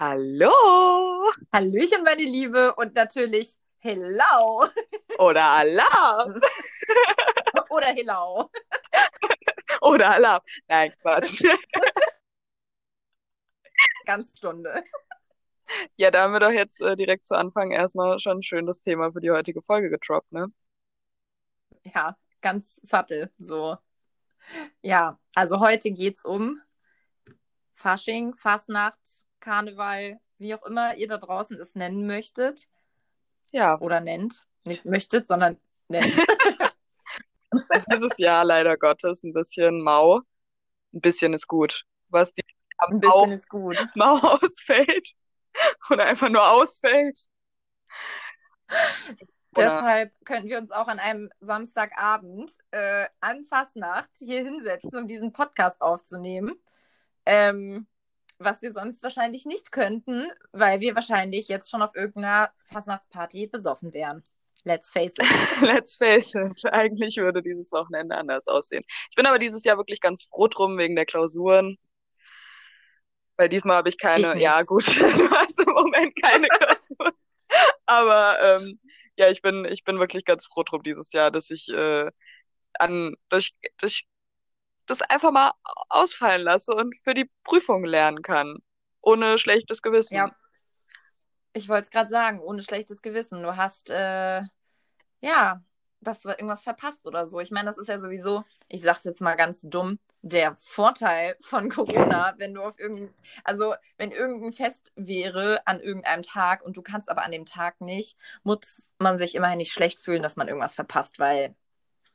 Hallo! Hallöchen, meine Liebe, und natürlich Hello! Oder Alarm! Oder Hello! Oder Alarm! Nein, Quatsch. Ganz Stunde. Ja, da haben wir doch jetzt äh, direkt zu Anfang erstmal schon schön das Thema für die heutige Folge getroppt, ne? Ja, ganz sattel, so. Ja, also heute geht's um Fasching, Fasnacht, Karneval, wie auch immer ihr da draußen es nennen möchtet. Ja. Oder nennt. Nicht möchtet, sondern nennt. Dieses Jahr leider Gottes ein bisschen mau. Ein bisschen ist gut. Was die ein bisschen Mau, ist gut. Mau ausfällt. Oder einfach nur ausfällt. Deshalb könnten wir uns auch an einem Samstagabend äh, an Fastnacht hier hinsetzen, um diesen Podcast aufzunehmen. Ähm, was wir sonst wahrscheinlich nicht könnten, weil wir wahrscheinlich jetzt schon auf irgendeiner Fastnachtsparty besoffen wären. Let's face it. Let's face it. Eigentlich würde dieses Wochenende anders aussehen. Ich bin aber dieses Jahr wirklich ganz froh drum wegen der Klausuren. Weil diesmal habe ich keine. Ich ja, gut, du hast im Moment keine Klausuren. aber ähm, ja, ich bin, ich bin wirklich ganz froh drum dieses Jahr, dass ich äh, an, dass ich, dass ich das einfach mal ausfallen lasse und für die Prüfung lernen kann. Ohne schlechtes Gewissen. Ja. Ich wollte es gerade sagen, ohne schlechtes Gewissen. Du hast, äh, ja, dass du irgendwas verpasst oder so. Ich meine, das ist ja sowieso, ich sag's jetzt mal ganz dumm, der Vorteil von Corona, wenn du auf irgendein, also wenn irgendein Fest wäre an irgendeinem Tag und du kannst aber an dem Tag nicht, muss man sich immerhin nicht schlecht fühlen, dass man irgendwas verpasst, weil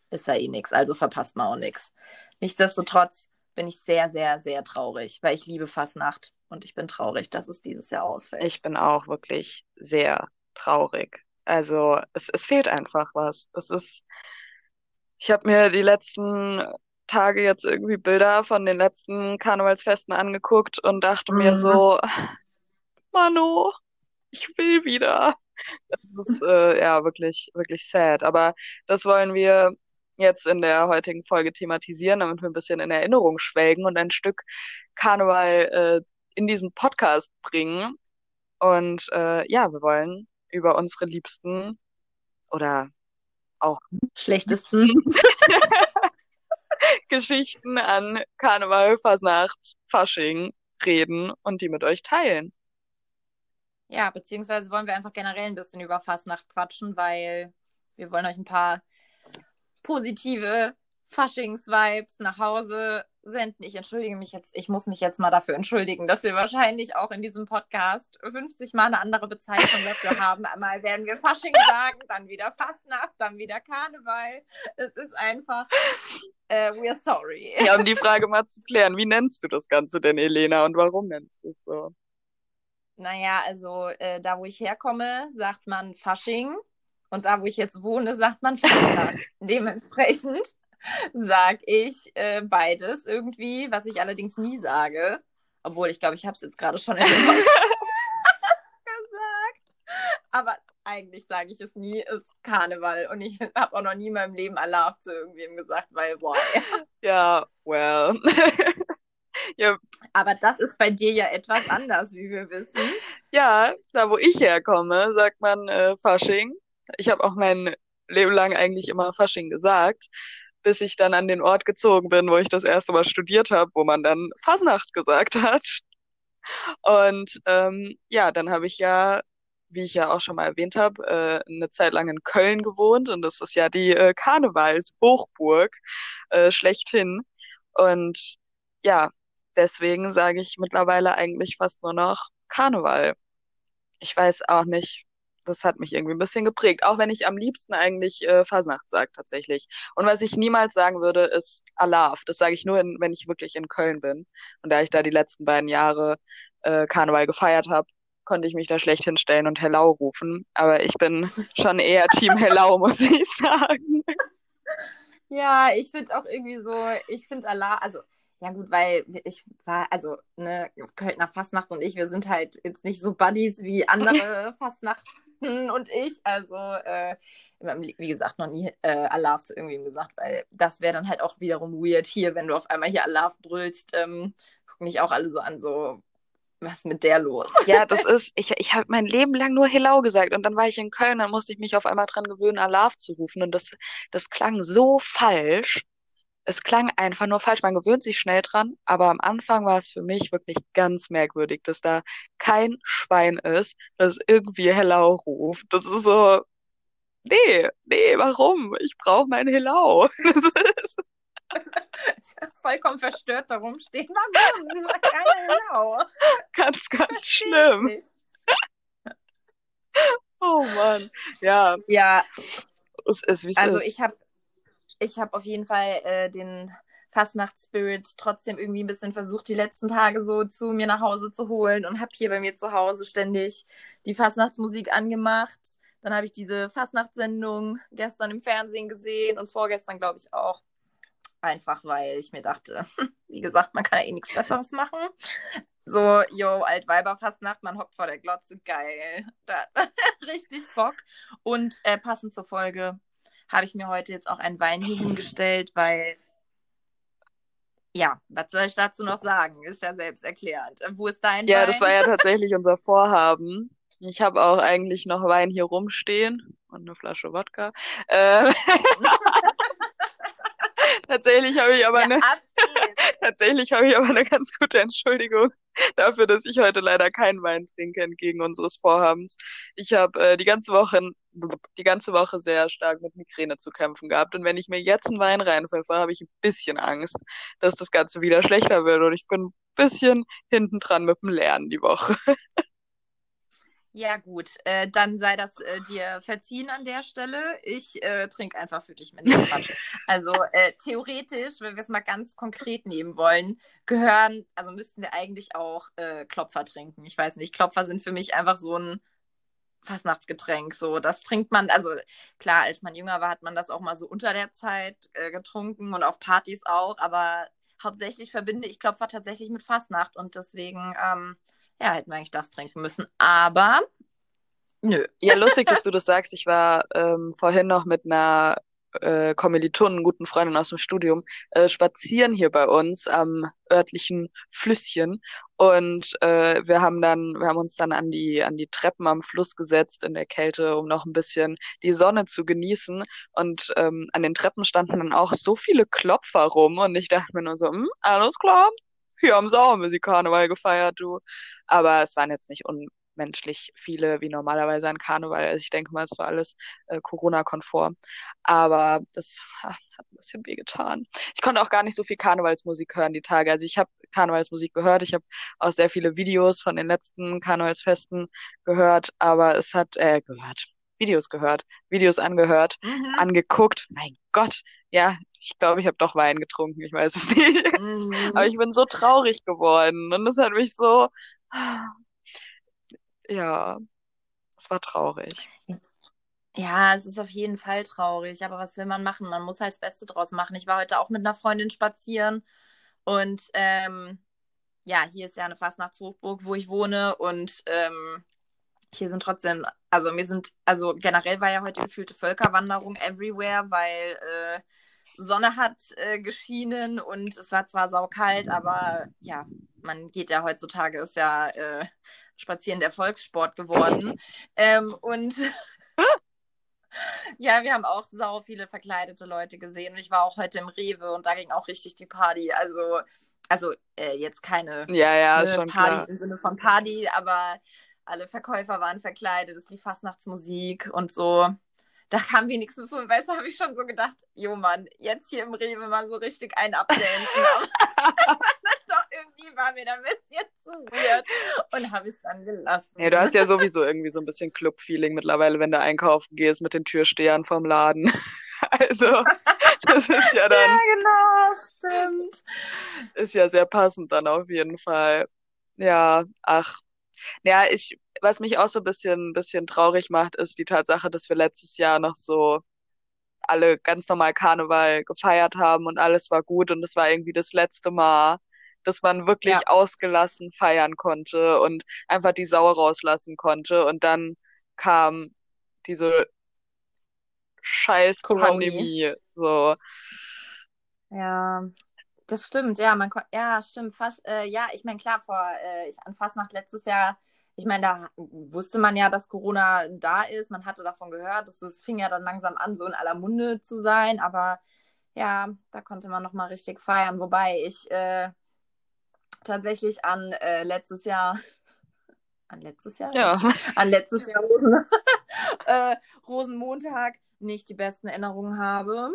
ist ja eh nichts, also verpasst man auch nichts. Nichtsdestotrotz bin ich sehr, sehr, sehr traurig, weil ich liebe Fastnacht und ich bin traurig, dass es dieses Jahr ausfällt. Ich bin auch wirklich sehr traurig. Also es, es fehlt einfach was. Es ist, ich habe mir die letzten Tage jetzt irgendwie Bilder von den letzten Karnevalsfesten angeguckt und dachte mhm. mir so, Mano, ich will wieder. Das ist äh, ja wirklich, wirklich sad. Aber das wollen wir jetzt in der heutigen Folge thematisieren, damit wir ein bisschen in Erinnerung schwelgen und ein Stück Karneval äh, in diesen Podcast bringen. Und äh, ja, wir wollen über unsere Liebsten oder auch schlechtesten Geschichten an Karneval, Fasnacht, Fasching reden und die mit euch teilen. Ja, beziehungsweise wollen wir einfach generell ein bisschen über Fasnacht quatschen, weil wir wollen euch ein paar positive Faschings-Vibes nach Hause senden. Ich entschuldige mich jetzt, ich muss mich jetzt mal dafür entschuldigen, dass wir wahrscheinlich auch in diesem Podcast 50 Mal eine andere Bezeichnung dafür haben. Einmal werden wir Fasching sagen, dann wieder Fastnacht, dann wieder Karneval. Es ist einfach, äh, we're sorry. Ja, um die Frage mal zu klären, wie nennst du das Ganze denn, Elena, und warum nennst du es so? Naja, also äh, da, wo ich herkomme, sagt man Fasching. Und da, wo ich jetzt wohne, sagt man Fastnacht. Dementsprechend sage ich äh, beides irgendwie, was ich allerdings nie sage. Obwohl, ich glaube, ich habe es jetzt gerade schon gesagt. Aber eigentlich sage ich es nie, ist Karneval. Und ich habe auch noch nie in meinem Leben Allah zu irgendwem gesagt, weil, boah. Ja, well. ja. Aber das ist bei dir ja etwas anders, wie wir wissen. Ja, da wo ich herkomme, sagt man äh, Fasching. Ich habe auch mein Leben lang eigentlich immer Fasching gesagt, bis ich dann an den Ort gezogen bin, wo ich das erste Mal studiert habe, wo man dann Fasnacht gesagt hat. Und ähm, ja, dann habe ich ja, wie ich ja auch schon mal erwähnt habe, äh, eine Zeit lang in Köln gewohnt und das ist ja die äh, Karnevalshochburg äh, schlechthin. Und ja, deswegen sage ich mittlerweile eigentlich fast nur noch Karneval. Ich weiß auch nicht, das hat mich irgendwie ein bisschen geprägt. Auch wenn ich am liebsten eigentlich äh, Fasnacht sage tatsächlich. Und was ich niemals sagen würde, ist Alaf. Das sage ich nur, in, wenn ich wirklich in Köln bin. Und da ich da die letzten beiden Jahre äh, Karneval gefeiert habe, konnte ich mich da schlecht hinstellen und Hellau rufen. Aber ich bin schon eher Team Hellau, muss ich sagen. Ja, ich finde auch irgendwie so, ich finde Allah, also ja gut, weil ich war, also ne, Kölner Fastnacht und ich, wir sind halt jetzt nicht so Buddies wie andere Fastnacht und ich. Also, äh, wie gesagt, noch nie äh, Allah zu irgendwem gesagt, weil das wäre dann halt auch wiederum weird hier, wenn du auf einmal hier Allah brüllst. Ähm, gucken mich auch alle so an, so, Was ist mit der los? Ja, das ist, ich, ich habe mein Leben lang nur Hello gesagt und dann war ich in Köln, dann musste ich mich auf einmal dran gewöhnen, Alarv zu rufen und das, das klang so falsch. Es klang einfach nur falsch. Man gewöhnt sich schnell dran, aber am Anfang war es für mich wirklich ganz merkwürdig, dass da kein Schwein ist, das irgendwie Hello ruft. Das ist so, nee, nee, warum? Ich brauche mein Hello. Vollkommen verstört darum stehen. Warum? Keine Hello. Ganz, ganz schlimm. Oh Mann. Ja. Ja. Es ist, wie es Also ist. ich habe ich hab auf jeden Fall äh, den Fastnachtsspirit trotzdem irgendwie ein bisschen versucht, die letzten Tage so zu mir nach Hause zu holen und habe hier bei mir zu Hause ständig die Fastnachtsmusik angemacht. Dann habe ich diese Fastnachtssendung gestern im Fernsehen gesehen und vorgestern, glaube ich, auch. Einfach weil ich mir dachte, wie gesagt, man kann ja eh nichts Besseres machen. So, yo, Altweiberfastnacht, man hockt vor der Glotze, geil. Da, richtig Bock. Und äh, passend zur Folge habe ich mir heute jetzt auch einen Wein hier hingestellt, weil, ja, was soll ich dazu noch sagen? Ist ja selbst erklärend. Äh, Wo ist dein Ja, Wein? das war ja tatsächlich unser Vorhaben. Ich habe auch eigentlich noch Wein hier rumstehen und eine Flasche Wodka. Äh, tatsächlich habe ich aber ja, eine, tatsächlich habe ich aber eine ganz gute Entschuldigung dafür, dass ich heute leider keinen Wein trinke entgegen unseres Vorhabens. Ich habe äh, die ganze Woche die ganze Woche sehr stark mit Migräne zu kämpfen gehabt und wenn ich mir jetzt einen Wein reinpfeffe, habe ich ein bisschen Angst, dass das Ganze wieder schlechter wird und ich bin ein bisschen hinten dran mit dem Lernen die Woche. Ja, gut, äh, dann sei das äh, dir verziehen an der Stelle. Ich äh, trinke einfach für dich mit. Also äh, theoretisch, wenn wir es mal ganz konkret nehmen wollen, gehören, also müssten wir eigentlich auch äh, Klopfer trinken. Ich weiß nicht, Klopfer sind für mich einfach so ein Fastnachtsgetränk. So, das trinkt man, also klar, als man jünger war, hat man das auch mal so unter der Zeit äh, getrunken und auf Partys auch, aber hauptsächlich verbinde ich Klopfer tatsächlich mit Fastnacht und deswegen, ähm, ja, hätten wir eigentlich das trinken müssen. Aber nö. Ja, lustig, dass du das sagst. Ich war ähm, vorhin noch mit einer äh, Kommilitonin, guten Freundin aus dem Studium, äh, spazieren hier bei uns am örtlichen Flüsschen. Und äh, wir haben dann, wir haben uns dann an die, an die Treppen am Fluss gesetzt in der Kälte, um noch ein bisschen die Sonne zu genießen. Und ähm, an den Treppen standen dann auch so viele Klopfer rum. Und ich dachte mir nur so, hm, alles klar, hier haben sie auch Musik Karneval gefeiert, du. Aber es waren jetzt nicht unmenschlich viele wie normalerweise an Karneval. Also ich denke mal, es war alles äh, Corona-konform. Aber das ah, hat ein bisschen wehgetan. Ich konnte auch gar nicht so viel Karnevalsmusik hören die Tage. Also ich habe Karnevalsmusik gehört. Ich habe auch sehr viele Videos von den letzten Karnevalsfesten gehört, aber es hat, äh, gehört. Videos gehört, Videos angehört, Mhm. angeguckt. Mein Gott, ja, ich glaube, ich habe doch Wein getrunken, ich weiß es nicht. Mhm. Aber ich bin so traurig geworden und das hat mich so, ja, es war traurig. Ja, es ist auf jeden Fall traurig, aber was will man machen? Man muss halt das Beste draus machen. Ich war heute auch mit einer Freundin spazieren und ähm, ja, hier ist ja eine Fastnachtshochburg, wo ich wohne und ähm, hier sind trotzdem, also mir sind, also generell war ja heute gefühlte Völkerwanderung everywhere, weil äh, Sonne hat äh, geschienen und es war zwar saukalt, aber ja, man geht ja heutzutage, ist ja äh, Spazieren der Volkssport geworden. Ähm, und ja, wir haben auch sau viele verkleidete Leute gesehen und ich war auch heute im Rewe und da ging auch richtig die Party. Also, also äh, jetzt keine Ja, ja, Party klar. im Sinne von Party, aber alle Verkäufer waren verkleidet, es lief Fastnachtsmusik und so. Da kam wenigstens so, weißt du, habe ich schon so gedacht, jo Mann, jetzt hier im Rewe mal so richtig einen abdancen. Irgendwie war mir da ein bisschen zu weird und habe es dann gelassen. Ja, du hast ja sowieso irgendwie so ein bisschen Club-Feeling mittlerweile, wenn du einkaufen gehst mit den Türstehern vom Laden. Also, das ist ja dann, Ja, genau, stimmt. ist ja sehr passend dann auf jeden Fall. Ja, ach. Ja, ich, was mich auch so ein bisschen, bisschen traurig macht, ist die Tatsache, dass wir letztes Jahr noch so alle ganz normal Karneval gefeiert haben und alles war gut und es war irgendwie das letzte Mal, dass man wirklich Ja. ausgelassen feiern konnte und einfach die Sau rauslassen konnte und dann kam diese scheiß. Pandemie, so. Ja, Das stimmt, ja, man ja, stimmt, fast, äh, ja, ich meine, klar, vor, äh, ich, an Fastnacht letztes Jahr, ich meine, da wusste man ja, dass Corona da ist, man hatte davon gehört, es fing ja dann langsam an, so in aller Munde zu sein, aber ja, da konnte man nochmal richtig feiern, wobei ich äh, tatsächlich an äh, letztes Jahr, an letztes Jahr? Ja. An letztes Jahr Rosen, äh, Rosenmontag nicht die besten Erinnerungen habe.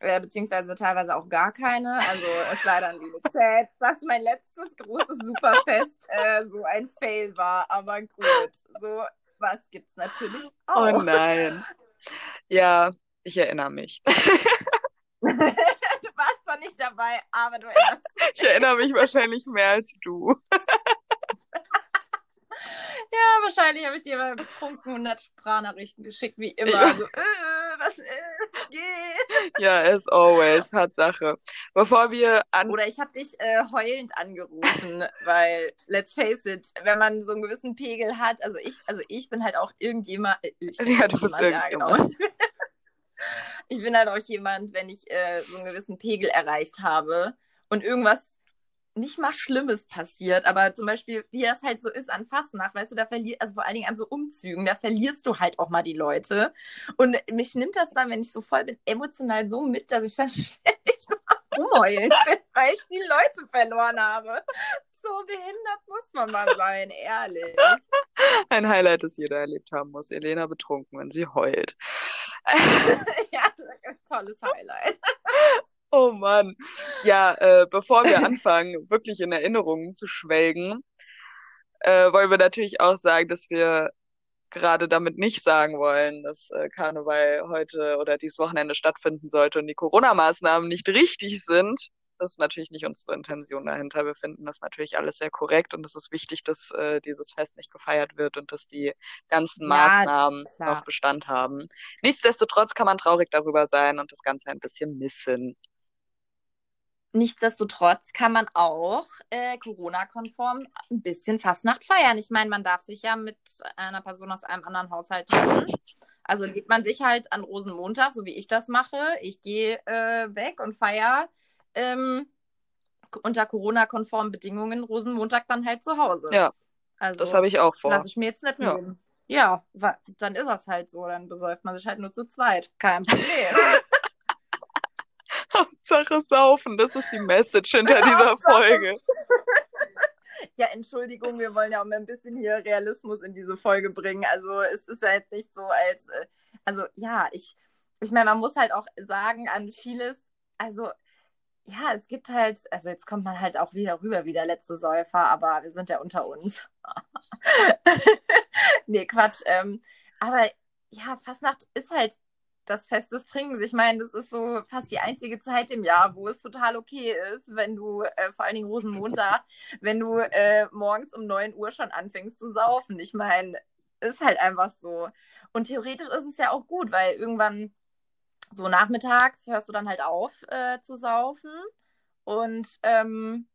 Äh, beziehungsweise teilweise auch gar keine. Also es leider ein wenig sad, dass mein letztes großes Superfest äh, so ein Fail war. Aber gut, so was gibt's natürlich Oh auch. nein. Ja, ich erinnere mich. du warst zwar nicht dabei, aber du erinnerst Ich erinnere mich wahrscheinlich mehr als du. Ja, wahrscheinlich habe ich dir mal betrunken 100 Sprachnachrichten geschickt, wie immer. Ja. So, äh, was ist, geht? Ja, as always, Tatsache. Bevor wir an. Oder ich habe dich äh, heulend angerufen, weil, let's face it, wenn man so einen gewissen Pegel hat, also ich, also ich bin halt auch irgendjemand, äh, ich Ja, du bist jemand, ja, genau. Ich bin halt auch jemand, wenn ich äh, so einen gewissen Pegel erreicht habe und irgendwas nicht mal Schlimmes passiert, aber zum Beispiel, wie es halt so ist an Fastnacht, weißt du, da verlierst, also vor allen Dingen an so Umzügen, da verlierst du halt auch mal die Leute. Und mich nimmt das dann, wenn ich so voll bin, emotional so mit, dass ich dann ständig nur rumheulen bin, weil ich die Leute verloren habe. So behindert muss man mal sein, ehrlich. Ein Highlight, das jeder erlebt haben muss. Elena betrunken, wenn sie heult. ja, tolles Highlight. Oh Mann. Ja, äh, bevor wir anfangen, wirklich in Erinnerungen zu schwelgen, äh, wollen wir natürlich auch sagen, dass wir gerade damit nicht sagen wollen, dass äh, Karneval heute oder dieses Wochenende stattfinden sollte und die Corona-Maßnahmen nicht richtig sind. Das ist natürlich nicht unsere Intention dahinter. Wir finden das natürlich alles sehr korrekt und es ist wichtig, dass äh, dieses Fest nicht gefeiert wird und dass die ganzen Ja, Maßnahmen klar. noch Bestand haben. Nichtsdestotrotz kann man traurig darüber sein und das Ganze ein bisschen missen. Nichtsdestotrotz kann man auch äh, Corona-konform ein bisschen Fastnacht feiern. Ich meine, man darf sich ja mit einer Person aus einem anderen Haushalt treffen. Also geht man sich halt an Rosenmontag, so wie ich das mache. Ich gehe äh, weg und feiere ähm, unter Corona-konformen Bedingungen Rosenmontag dann halt zu Hause. Ja, Also das habe ich auch vor. lasse ich mir jetzt nicht Ja. nehmen. Ja, wa- dann ist das halt so. Dann besäuft man sich halt nur zu zweit. Kein Problem. Hauptsache saufen, das ist die Message hinter dieser Folge. Ja, Entschuldigung, wir wollen ja auch mal ein bisschen hier Realismus in diese Folge bringen. Also es ist ja jetzt nicht so als, äh, also ja, ich, ich meine, man muss halt auch sagen, an vieles, also ja, es gibt halt, also jetzt kommt man halt auch wieder rüber wie der letzte Säufer, aber wir sind ja unter uns. nee, Quatsch. Ähm, aber ja, Fastnacht ist halt das Fest des Trinkens. Ich meine, das ist so fast die einzige Zeit im Jahr, wo es total okay ist, wenn du, äh, vor allen Dingen Rosenmontag, wenn du äh, morgens um 9 Uhr schon anfängst zu saufen. Ich meine, ist halt einfach so. Und theoretisch ist es ja auch gut, weil irgendwann so nachmittags hörst du dann halt auf äh, zu saufen und ähm,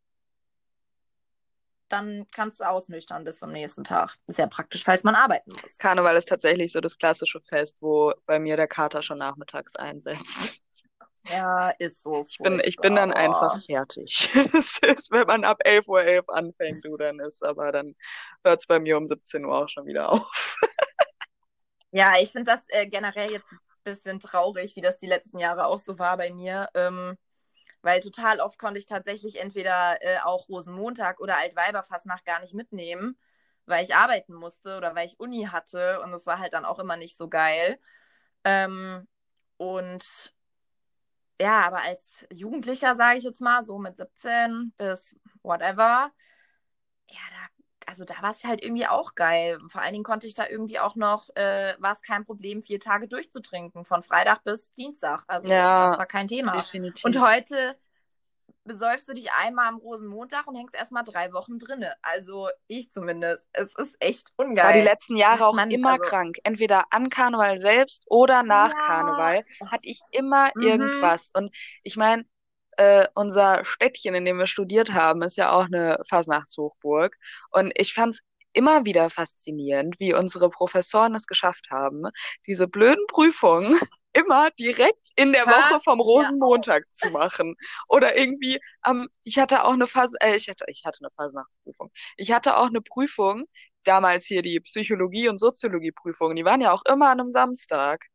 dann kannst du ausnüchtern bis zum nächsten Tag. Ist ja praktisch, falls man arbeiten muss. Karneval ist tatsächlich so das klassische Fest, wo bei mir der Kater schon nachmittags einsetzt. Ja, ist so. Ich bin, ich bin dann einfach fertig. Das ist, wenn man ab 11.11 Uhr .11 anfängt, du dann ist, aber dann hört es bei mir um 17 Uhr auch schon wieder auf. Ja, ich finde das äh, generell jetzt bisschen traurig, wie das die letzten Jahre auch so war bei mir. Ähm, weil total oft konnte ich tatsächlich entweder äh, auch Rosenmontag oder Altweiberfastnacht gar nicht mitnehmen, weil ich arbeiten musste oder weil ich Uni hatte und es war halt dann auch immer nicht so geil. Ähm, und ja, aber als Jugendlicher, sage ich jetzt mal, so mit 17 bis whatever, ja, da, also da war es halt irgendwie auch geil. Vor allen Dingen konnte ich da irgendwie auch noch, äh, war es kein Problem, vier Tage durchzutrinken, von Freitag bis Dienstag. Also Ja, das war kein Thema. Definitiv. Und heute besäufst du dich einmal am Rosenmontag und hängst erstmal drei Wochen drinne. Also ich zumindest. Es ist echt war ungeil. die letzten Jahre auch man- immer also- krank. Entweder an Karneval selbst oder nach Ja. Karneval hatte ich immer Mhm. irgendwas. Und ich meine, äh, unser Städtchen, in dem wir studiert haben, ist ja auch eine Fasnachtshochburg. Und ich fand es immer wieder faszinierend, wie unsere Professoren es geschafft haben, diese blöden Prüfungen immer direkt in der? Woche vom Ja, Rosenmontag zu machen. Oder irgendwie am, ich hatte auch eine Phase, äh, ich hatte, ich hatte eine Phasenachtsprüfung. Ich hatte auch eine Prüfung, damals hier die Psychologie- und Soziologieprüfungen, die waren ja auch immer an einem Samstag.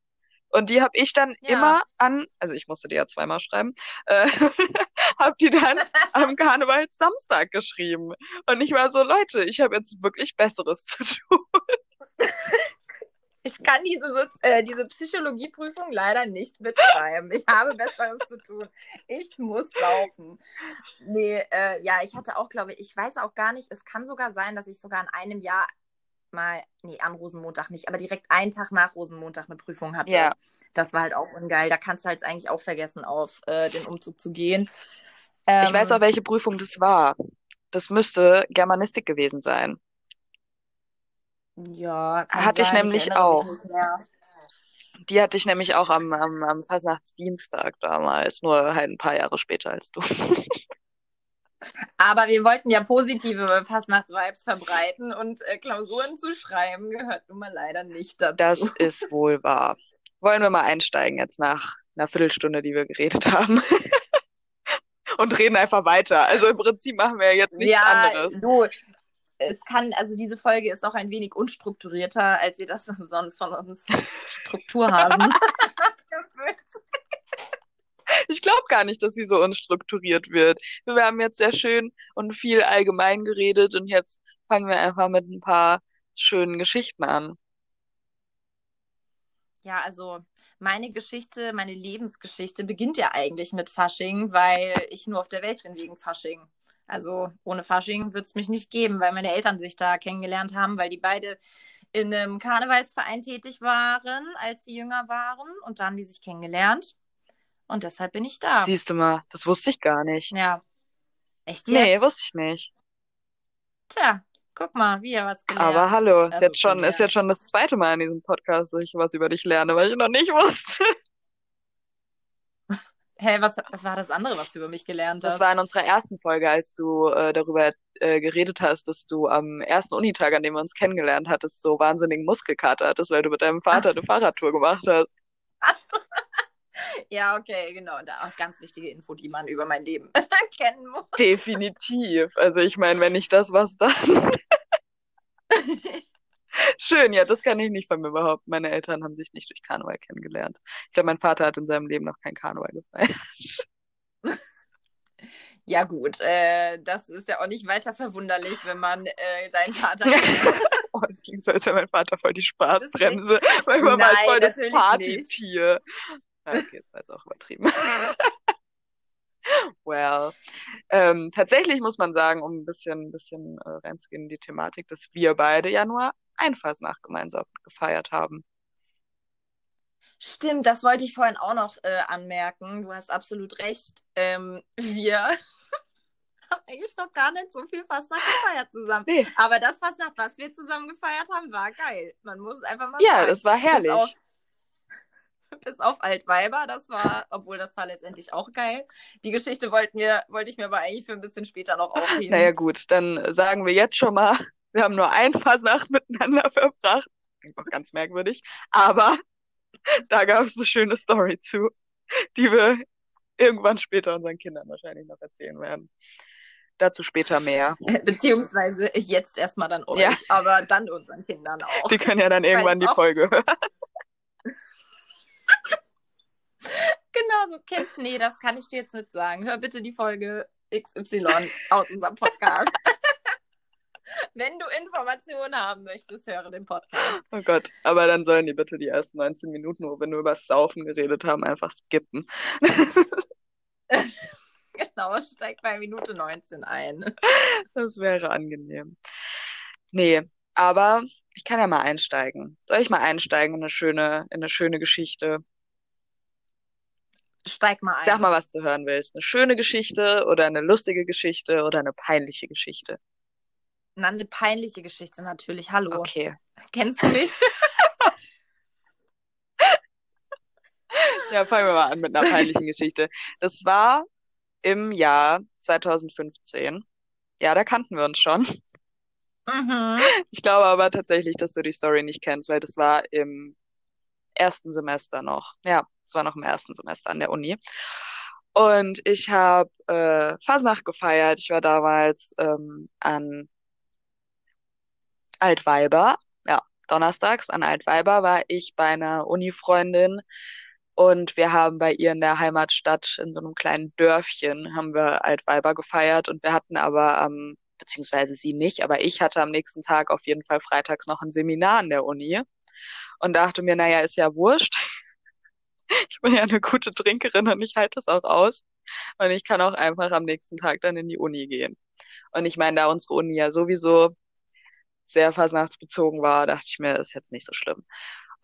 Und die habe ich dann Ja. immer an, also ich musste die ja zweimal schreiben, äh, habe die dann am Karnevalssamstag geschrieben. Und ich war so, Leute, ich habe jetzt wirklich Besseres zu tun. Ich kann diese, äh, diese Psychologieprüfung leider nicht mitschreiben. Ich habe Besseres zu tun. Ich muss laufen. Nee, äh, ja, ich hatte auch, glaube ich, ich weiß auch gar nicht, es kann sogar sein, dass ich sogar in einem Jahr mal, nee, an Rosenmontag nicht, aber direkt einen Tag nach Rosenmontag eine Prüfung hatte. Ja. Das war halt auch ungeil. Da kannst du halt eigentlich auch vergessen, auf äh, den Umzug zu gehen. Ich weiß Ähm, auch, welche Prüfung das war. Das müsste Germanistik gewesen sein. Ja, Hatte ich sein. nämlich erinnere mich auch. Die hatte ich nämlich auch am, am, am Fastnachtsdienstag damals, nur halt ein paar Jahre später als du. Aber wir wollten ja positive Fastnachtsvibes verbreiten und äh, Klausuren zu schreiben gehört nun mal leider nicht dazu. Das ist wohl wahr. Wollen wir mal einsteigen jetzt nach einer Viertelstunde, die wir geredet haben? Und reden einfach weiter. Also im Prinzip machen wir ja jetzt nichts ja, anderes. du, es kann, also diese Folge ist auch ein wenig unstrukturierter, als ihr das sonst von uns Struktur haben. Ich glaube gar nicht, dass sie so unstrukturiert wird. Wir haben jetzt sehr schön und viel allgemein geredet und jetzt fangen wir einfach mit ein paar schönen Geschichten an. Ja, also meine Geschichte, meine Lebensgeschichte beginnt ja eigentlich mit Fasching, weil ich nur auf der Welt bin wegen Fasching. Also ohne Fasching wird es mich nicht geben, weil meine Eltern sich da kennengelernt haben, weil die beide in einem Karnevalsverein tätig waren, als sie jünger waren. Und da haben die sich kennengelernt. Und deshalb bin ich da. Siehst du mal, das wusste ich gar nicht. Ja. Echt Nee, jetzt? wusste ich nicht. Tja, guck mal, wieder was gelernt. Aber hallo, ist Also jetzt schon, ist jetzt schon das zweite Mal in diesem Podcast, dass ich was über dich lerne, weil ich noch nicht wusste. Hey, was, was war das andere, was du über mich gelernt Das hast? war in unserer ersten Folge, als du äh, darüber äh, geredet hast, dass du am ersten Unitag, an dem wir uns kennengelernt hattest, so wahnsinnigen Muskelkater hattest, weil du mit deinem Vater Ach so. eine Fahrradtour gemacht hast. Ja, okay, genau. Da auch ganz wichtige Info, die man über mein Leben kennen muss. Definitiv. Also ich meine, wenn nicht das, was dann. Schön, ja, das kann ich nicht von mir behaupten. Meine Eltern haben sich nicht durch Karneval kennengelernt. Ich glaube, mein Vater hat in seinem Leben noch kein Karneval gefeiert. Ja, gut, äh, das ist ja auch nicht weiter verwunderlich, wenn man äh, deinen Vater. Oh, das klingt so, als wäre mein Vater voll die Spaßbremse. Mein Nein, Papa ist voll das Partytier. Ja, okay, jetzt war jetzt auch übertrieben. Well, ähm, tatsächlich muss man sagen, um ein bisschen, ein bisschen äh, reinzugehen in die Thematik, dass wir beide ja nur ein Fasnacht gemeinsam gefeiert haben. Stimmt, das wollte ich vorhin auch noch äh, anmerken. Du hast absolut recht. Ähm, wir haben eigentlich noch gar nicht so viel Fastnacht gefeiert zusammen. Nee. Aber das Fastnacht, was wir zusammen gefeiert haben, war geil. Man muss es einfach mal Ja, sagen. das war herrlich. Auf, bis auf Altweiber, das war, obwohl das war letztendlich auch geil. Die Geschichte wollten wir, wollte ich mir aber eigentlich für ein bisschen später noch aufheben. Naja, gut, dann sagen wir jetzt schon mal, wir haben nur ein Fasnacht miteinander verbracht. Klingt auch ganz merkwürdig. Aber da gab es eine schöne Story zu, die wir irgendwann später unseren Kindern wahrscheinlich noch erzählen werden. Dazu später mehr. Beziehungsweise jetzt erstmal dann euch, Ja. aber dann unseren Kindern auch. Die können ja dann irgendwann die. Folge hören. Genau, so Kind, nee, das kann ich dir jetzt nicht sagen. Hör bitte die Folge XY aus unserem Podcast. Wenn du Informationen haben möchtest, höre den Podcast. Oh Gott, aber dann sollen die bitte die ersten 19 Minuten, wo wir nur über Saufen geredet haben, einfach skippen. Genau, steig bei Minute 19 ein. Das wäre angenehm. Nee, aber ich kann ja mal einsteigen. Soll ich mal einsteigen in eine schöne, in eine schöne Geschichte? Steig mal ein. Sag mal, was du hören willst. Eine schöne Geschichte oder eine lustige Geschichte oder eine peinliche Geschichte? Na, eine peinliche Geschichte natürlich. Hallo. Okay. Kennst du mich? Ja, fangen wir mal an mit einer peinlichen Geschichte. Das war im Jahr 2015. Ja, da kannten wir uns schon. mhm. Ich glaube aber tatsächlich, dass du die Story nicht kennst, weil das war im ersten Semester noch. Ja, es war noch im ersten Semester an der Uni. Und ich habe äh, Fasnacht gefeiert. Ich war damals ähm, an Altweiber. Ja, donnerstags an Altweiber war ich bei einer Uni-Freundin und wir haben bei ihr in der Heimatstadt in so einem kleinen Dörfchen haben wir Altweiber gefeiert und wir hatten aber ähm, beziehungsweise sie nicht, aber ich hatte am nächsten Tag auf jeden Fall freitags noch ein Seminar an der Uni und dachte mir, naja, ist ja wurscht. Ich bin ja eine gute Trinkerin und ich halte das auch aus. Und ich kann auch einfach am nächsten Tag dann in die Uni gehen. Und ich meine, da unsere Uni ja sowieso sehr fasnachtsbezogen war, dachte ich mir, das ist jetzt nicht so schlimm.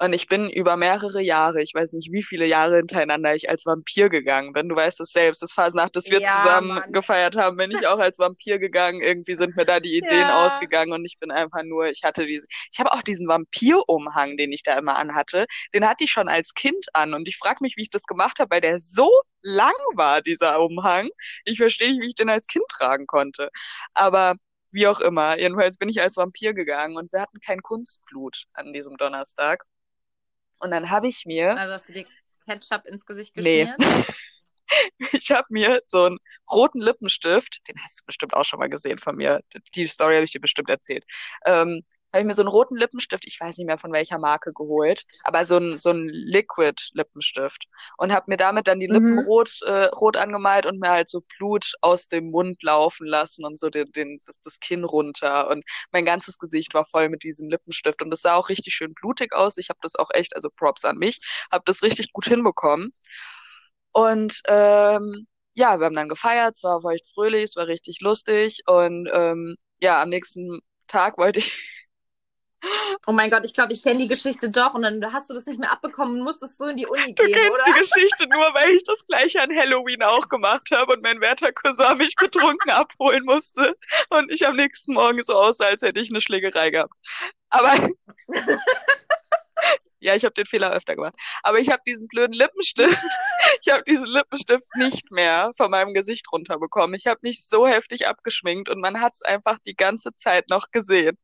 Und ich bin über mehrere Jahre, ich weiß nicht wie viele Jahre hintereinander, ich als Vampir gegangen bin. Du weißt es selbst, das Fasnacht, das wir ja, zusammen Mann. gefeiert haben, bin ich auch als Vampir gegangen. Irgendwie sind mir da die Ideen ja. ausgegangen und ich bin einfach nur, ich hatte diesen, ich habe auch diesen Vampirumhang, den ich da immer anhatte, den hatte ich schon als Kind an und ich frage mich, wie ich das gemacht habe, weil der so lang war, dieser Umhang. Ich verstehe nicht, wie ich den als Kind tragen konnte. Aber wie auch immer. Jedenfalls bin ich als Vampir gegangen und wir hatten kein Kunstblut an diesem Donnerstag. Und dann habe ich mir. Also hast du dir Ketchup ins Gesicht geschmiert? Nee. ich habe mir so einen roten Lippenstift, den hast du bestimmt auch schon mal gesehen von mir. Die Story habe ich dir bestimmt erzählt. Ähm, habe ich mir so einen roten Lippenstift, ich weiß nicht mehr von welcher Marke geholt, aber so ein so ein Liquid Lippenstift und habe mir damit dann die Lippen mhm. rot äh, rot angemalt und mir halt so Blut aus dem Mund laufen lassen und so den, den das, das Kinn runter und mein ganzes Gesicht war voll mit diesem Lippenstift und es sah auch richtig schön blutig aus. Ich habe das auch echt, also Props an mich, habe das richtig gut hinbekommen. Und ähm, ja, wir haben dann gefeiert, es war feucht fröhlich, es war richtig lustig und ähm, ja, am nächsten Tag wollte ich Oh mein Gott, ich glaube, ich kenne die Geschichte doch und dann hast du das nicht mehr abbekommen und musstest so in die Uni du gehen, kennst oder? die Geschichte nur, weil ich das gleiche an Halloween auch gemacht habe und mein werter Cousin mich betrunken abholen musste und ich am nächsten Morgen so aussah, als hätte ich eine Schlägerei gehabt. Aber ja, ich habe den Fehler öfter gemacht. Aber ich habe diesen blöden Lippenstift, ich habe diesen Lippenstift nicht mehr von meinem Gesicht runterbekommen. Ich habe mich so heftig abgeschminkt und man hat es einfach die ganze Zeit noch gesehen.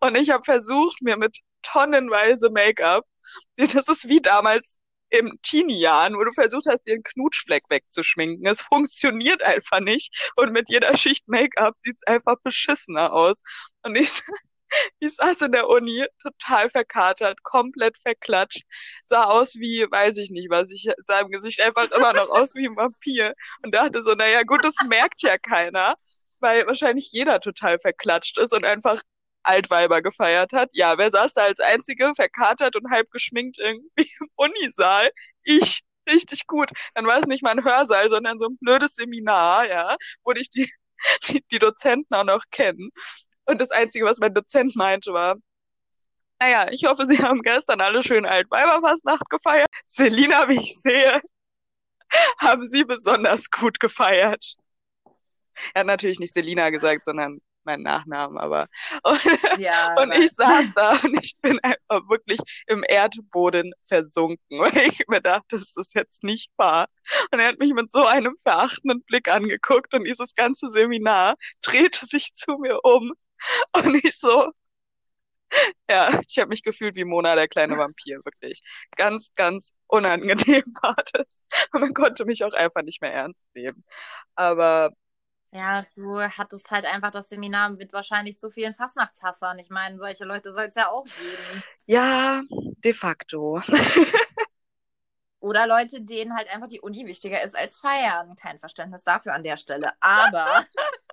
Und ich habe versucht, mir mit tonnenweise Make-up, das ist wie damals im Teenie-Jahren, wo du versucht hast, dir einen Knutschfleck wegzuschminken. Es funktioniert einfach nicht. Und mit jeder Schicht Make-up sieht's einfach beschissener aus. Und ich, ich saß in der Uni, total verkatert, komplett verklatscht, sah aus wie, weiß ich nicht was, ich sah im Gesicht einfach immer noch aus wie ein Vampir und dachte so, naja gut, das merkt ja keiner, weil wahrscheinlich jeder total verklatscht ist und einfach Altweiber gefeiert hat. Ja, wer saß da als Einzige, verkatert und halb geschminkt irgendwie im Unisaal? Ich. Richtig gut. Dann war es nicht mal ein Hörsaal, sondern so ein blödes Seminar, ja, wo dich die, die, die Dozenten auch noch kennen. Und das Einzige, was mein Dozent meinte, war, naja, ich hoffe, Sie haben gestern alle schön Altweiberfastnacht gefeiert. Selina, wie ich sehe, haben Sie besonders gut gefeiert. Er hat natürlich nicht Selina gesagt, sondern meinen Nachnamen, aber und, ja, und ich saß da und ich bin einfach wirklich im Erdboden versunken, weil ich mir dachte, das ist jetzt nicht wahr. Und er hat mich mit so einem verachtenden Blick angeguckt und dieses ganze Seminar drehte sich zu mir um und ich so, ja, ich habe mich gefühlt wie Mona, der kleine Vampir, wirklich. Ganz, ganz unangenehm war das. Und man konnte mich auch einfach nicht mehr ernst nehmen. Aber ja, du hattest halt einfach das Seminar mit wahrscheinlich zu vielen Fastnachtshassern. Ich meine, solche Leute soll es ja auch geben. Ja, de facto. Oder Leute, denen halt einfach die Uni wichtiger ist als feiern. Kein Verständnis dafür an der Stelle. Aber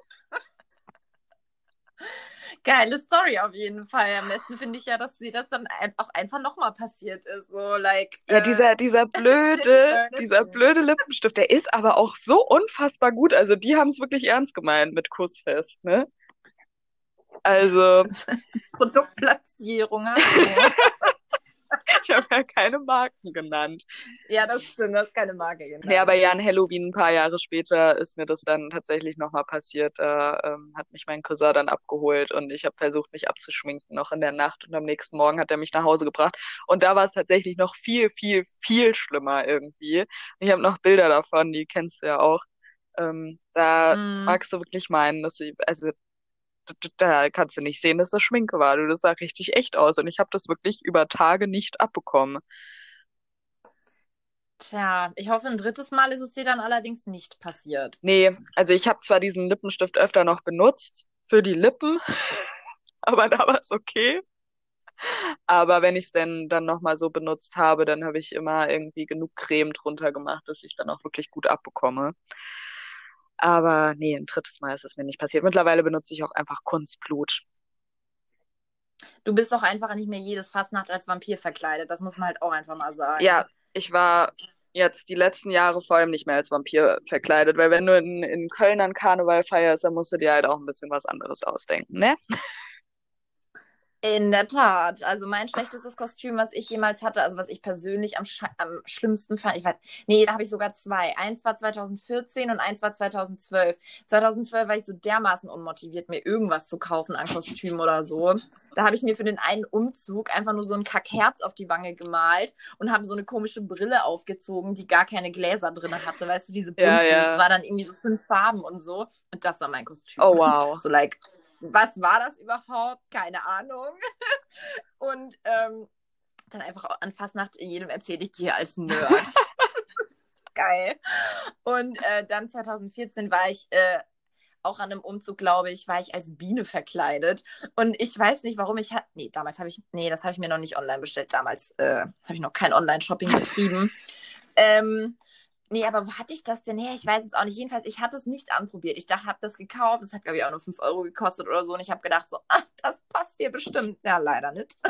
Geile Story auf jeden Fall. Am besten finde ich ja, dass sie das dann auch einfach nochmal passiert ist. So, like, ja, äh, dieser, dieser blöde, dieser blöde Lippenstift, der ist aber auch so unfassbar gut. Also die haben es wirklich ernst gemeint mit Kussfest, ne? Also. Produktplatzierung. Ich habe ja keine Marken genannt. Ja, das stimmt, du hast keine Marke genannt. Nee, aber ja, an Halloween ein paar Jahre später ist mir das dann tatsächlich nochmal passiert. Da ähm, hat mich mein Cousin dann abgeholt und ich habe versucht, mich abzuschminken noch in der Nacht und am nächsten Morgen hat er mich nach Hause gebracht. Und da war es tatsächlich noch viel, viel, viel schlimmer irgendwie. Ich habe noch Bilder davon, die kennst du ja auch. Ähm, da mm. magst du wirklich meinen, dass ich, also da kannst du nicht sehen, dass das Schminke war. Du, das sah richtig echt aus und ich habe das wirklich über Tage nicht abbekommen. Tja, ich hoffe, ein drittes Mal ist es dir dann allerdings nicht passiert. Nee, also ich habe zwar diesen Lippenstift öfter noch benutzt für die Lippen, aber da war es okay. Aber wenn ich es denn dann nochmal so benutzt habe, dann habe ich immer irgendwie genug Creme drunter gemacht, dass ich dann auch wirklich gut abbekomme. Aber nee, ein drittes Mal ist es mir nicht passiert. Mittlerweile benutze ich auch einfach Kunstblut. Du bist doch einfach nicht mehr jedes Fastnacht als Vampir verkleidet. Das muss man halt auch einfach mal sagen. Ja, ich war jetzt die letzten Jahre vor allem nicht mehr als Vampir verkleidet, weil wenn du in, in Köln an Karneval feierst, dann musst du dir halt auch ein bisschen was anderes ausdenken, ne? In der Tat. Also mein schlechtestes Kostüm, was ich jemals hatte, also was ich persönlich am, am schlimmsten fand, ich weiß, nee, da habe ich sogar zwei. Eins war 2014 und eins war 2012. 2012 war ich so dermaßen unmotiviert, mir irgendwas zu kaufen an Kostüm oder so. Da habe ich mir für den einen Umzug einfach nur so ein Kackherz auf die Wange gemalt und habe so eine komische Brille aufgezogen, die gar keine Gläser drin hatte. Weißt du, diese bunten. Ja, ja. Das war dann irgendwie so fünf Farben und so. Und das war mein Kostüm. Oh wow. So like was war das überhaupt? Keine Ahnung. Und ähm, dann einfach an Fastnacht jedem erzähle ich gehe als Nerd. Geil. Und äh, dann 2014 war ich äh, auch an einem Umzug, glaube ich, war ich als Biene verkleidet. Und ich weiß nicht, warum ich hatte. Nee, damals habe ich. Nee, das habe ich mir noch nicht online bestellt. Damals äh, habe ich noch kein Online-Shopping betrieben. ähm, Nee, aber wo hatte ich das denn her? Ich weiß es auch nicht. Jedenfalls, ich hatte es nicht anprobiert. Ich dachte, habe das gekauft. Es hat, glaube ich, auch nur 5 Euro gekostet oder so. Und ich habe gedacht, so, ah, das passt hier bestimmt. Ja, leider nicht.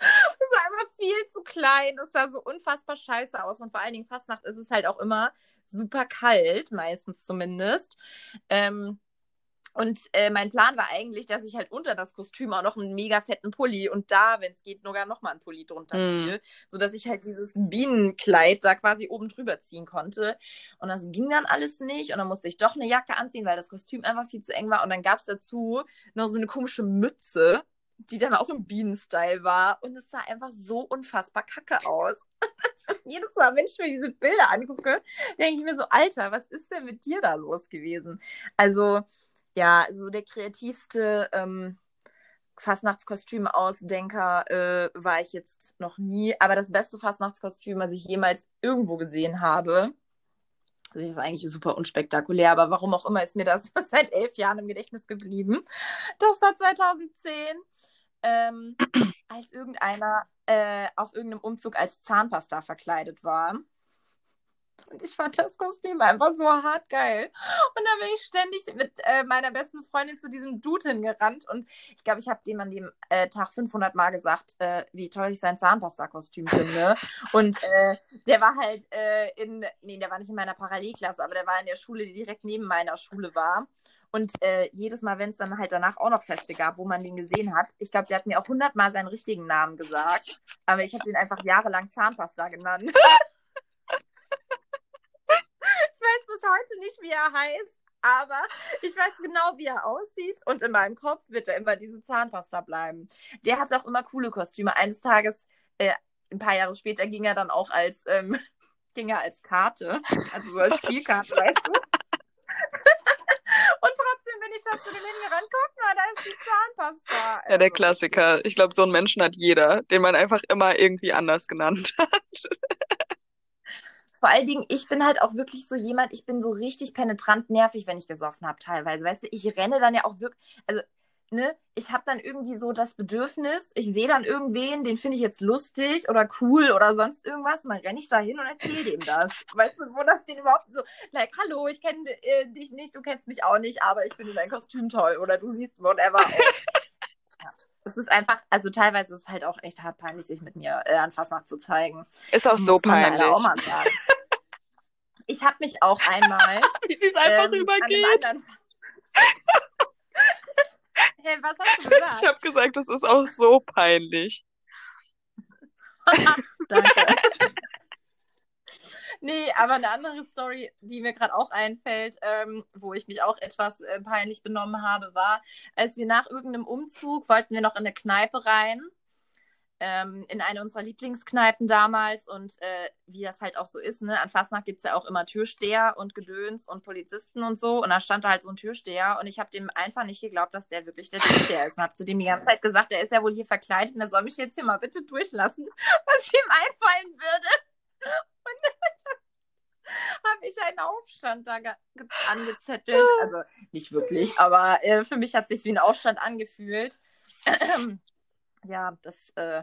Es war einfach viel zu klein. Es sah so unfassbar scheiße aus. Und vor allen Dingen Fastnacht ist es halt auch immer super kalt, meistens zumindest. Ähm, und äh, mein Plan war eigentlich, dass ich halt unter das Kostüm auch noch einen mega fetten Pulli und da, wenn es geht, sogar noch mal einen Pulli drunter hm. ziehe, mm. sodass ich halt dieses Bienenkleid da quasi oben drüber ziehen konnte. Und das ging dann alles nicht und dann musste ich doch eine Jacke anziehen, weil das Kostüm einfach viel zu eng war. Und dann gab es dazu noch so eine komische Mütze, die dann auch im Bienenstyle war. Und es sah einfach so unfassbar kacke aus. Jedes Mal, wenn ich mir diese Bilder angucke, denke ich mir so, Alter, was ist denn mit dir da los gewesen? Also, ja, so der kreativste ähm, Fastnachtskostüm-Ausdenker äh, war ich jetzt noch nie. Aber das beste Fastnachtskostüm, was ich jemals irgendwo gesehen habe, das ist eigentlich super unspektakulär, aber warum auch immer ist mir das seit elf Jahren im Gedächtnis geblieben. Das war 2010, ähm, als irgendeiner äh, auf irgendeinem Umzug als Zahnpasta verkleidet war. Und ich fand das Kostüm einfach so hart geil. Und da bin ich ständig mit äh, meiner besten Freundin zu diesem Dude hingerannt. Und ich glaube, ich habe dem an dem äh, Tag 500 Mal gesagt, äh, wie toll ich sein Zahnpasta-Kostüm finde. Und äh, der war halt äh, in, nee, der war nicht in meiner Parallelklasse, aber der war in der Schule, die direkt neben meiner Schule war. Und äh, jedes Mal, wenn es dann halt danach auch noch Feste gab, wo man den gesehen hat, ich glaube, der hat mir auch hundertmal seinen richtigen Namen gesagt. Aber ich habe den einfach jahrelang Zahnpasta genannt. Ich weiß bis heute nicht, wie er heißt, aber ich weiß genau, wie er aussieht und in meinem Kopf wird er immer diese Zahnpasta bleiben. Der hat auch immer coole Kostüme. Eines Tages, äh, ein paar Jahre später, ging er dann auch als, ähm, ging er als Karte, also so als Spielkarte, weißt du? Und trotzdem bin ich schon zu dem hingerannt. Guck mal, da ist die Zahnpasta. Ja, der Klassiker. Ich glaube, so einen Menschen hat jeder, den man einfach immer irgendwie anders genannt hat. Vor allen Dingen, ich bin halt auch wirklich so jemand, ich bin so richtig penetrant nervig, wenn ich gesoffen habe teilweise. Weißt du, ich renne dann ja auch wirklich, also, ne, ich habe dann irgendwie so das Bedürfnis, ich sehe dann irgendwen, den finde ich jetzt lustig oder cool oder sonst irgendwas und dann renne ich da hin und erzähle dem das. weißt du, wo das den überhaupt so, like, hallo, ich kenne äh, dich nicht, du kennst mich auch nicht, aber ich finde dein Kostüm toll oder du siehst whatever. ja. Es ist einfach, also teilweise ist es halt auch echt hart peinlich, sich mit mir äh, an Fastnacht zu zeigen. Ist auch so peinlich. Auch. Ich habe mich auch einmal. Wie sie es einfach ähm, rübergeht. hey, was hast du gesagt? Ich habe gesagt, das ist auch so peinlich. Danke. Nee, aber eine andere Story, die mir gerade auch einfällt, ähm, wo ich mich auch etwas äh, peinlich benommen habe, war, als wir nach irgendeinem Umzug wollten wir noch in eine Kneipe rein. Ähm, in eine unserer Lieblingskneipen damals und äh, wie das halt auch so ist, ne? An Fastnacht gibt es ja auch immer Türsteher und Gedöns und Polizisten und so. Und da stand da halt so ein Türsteher und ich habe dem einfach nicht geglaubt, dass der wirklich der Türsteher ist. Und habe zu dem die ganze Zeit gesagt, der ist ja wohl hier verkleidet und der soll mich jetzt hier mal bitte durchlassen, was ihm einfallen würde. Und habe ich einen Aufstand da angezettelt. Also nicht wirklich, aber äh, für mich hat es sich wie ein Aufstand angefühlt. ja, das äh,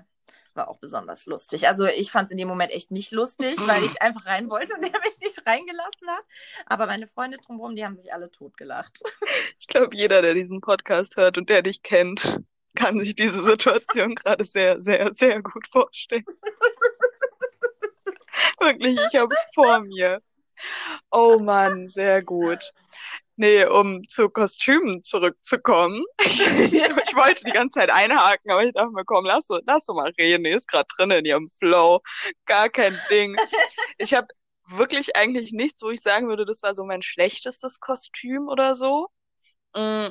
war auch besonders lustig. Also ich fand es in dem Moment echt nicht lustig, weil ich einfach rein wollte und er mich nicht reingelassen hat. Aber meine Freunde drumherum, die haben sich alle totgelacht. Ich glaube, jeder, der diesen Podcast hört und der dich kennt, kann sich diese Situation gerade sehr, sehr, sehr gut vorstellen. Wirklich, ich habe es vor mir. Oh Mann, sehr gut. Nee, um zu Kostümen zurückzukommen. ich, ich, wollte die ganze Zeit einhaken, aber ich dachte mir, komm, lass, lass doch mal reden. Die ist gerade drin in ihrem Flow. Gar kein Ding. Ich habe wirklich eigentlich nichts, wo ich sagen würde, das war so mein schlechtestes Kostüm oder so. Mm.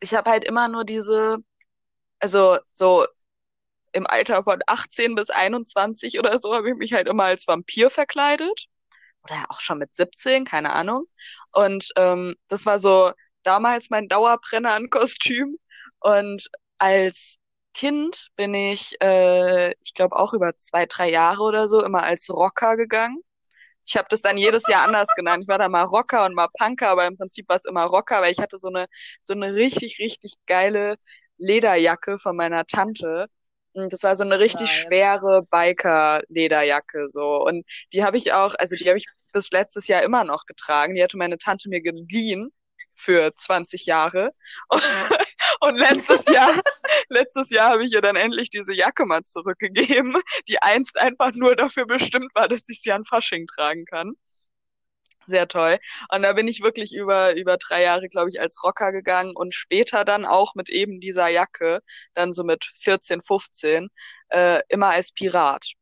Ich habe halt immer nur diese, also so im Alter von 18 bis 21 oder so, habe ich mich halt immer als Vampir verkleidet. Oder auch schon mit 17, keine Ahnung. Und ähm, das war so damals mein Dauerbrenner an Kostüm. Und als Kind bin ich, äh, ich glaube auch über zwei, drei Jahre oder so, immer als Rocker gegangen. Ich habe das dann jedes Jahr anders genannt. Ich war da mal Rocker und mal Punker, aber im Prinzip war es immer Rocker, weil ich hatte so eine so eine richtig richtig geile Lederjacke von meiner Tante hm, das war so eine richtig Nein. schwere Biker-Lederjacke so. Und die habe ich auch, also die habe ich bis letztes Jahr immer noch getragen. Die hatte meine Tante mir geliehen für 20 Jahre. Und letztes Jahr, letztes Jahr habe ich ihr dann endlich diese Jacke mal zurückgegeben, die einst einfach nur dafür bestimmt war, dass ich sie an Fasching tragen kann sehr toll. Und da bin ich wirklich über, über drei Jahre, glaube ich, als Rocker gegangen und später dann auch mit eben dieser Jacke, dann so mit 14, 15, äh, immer als Pirat.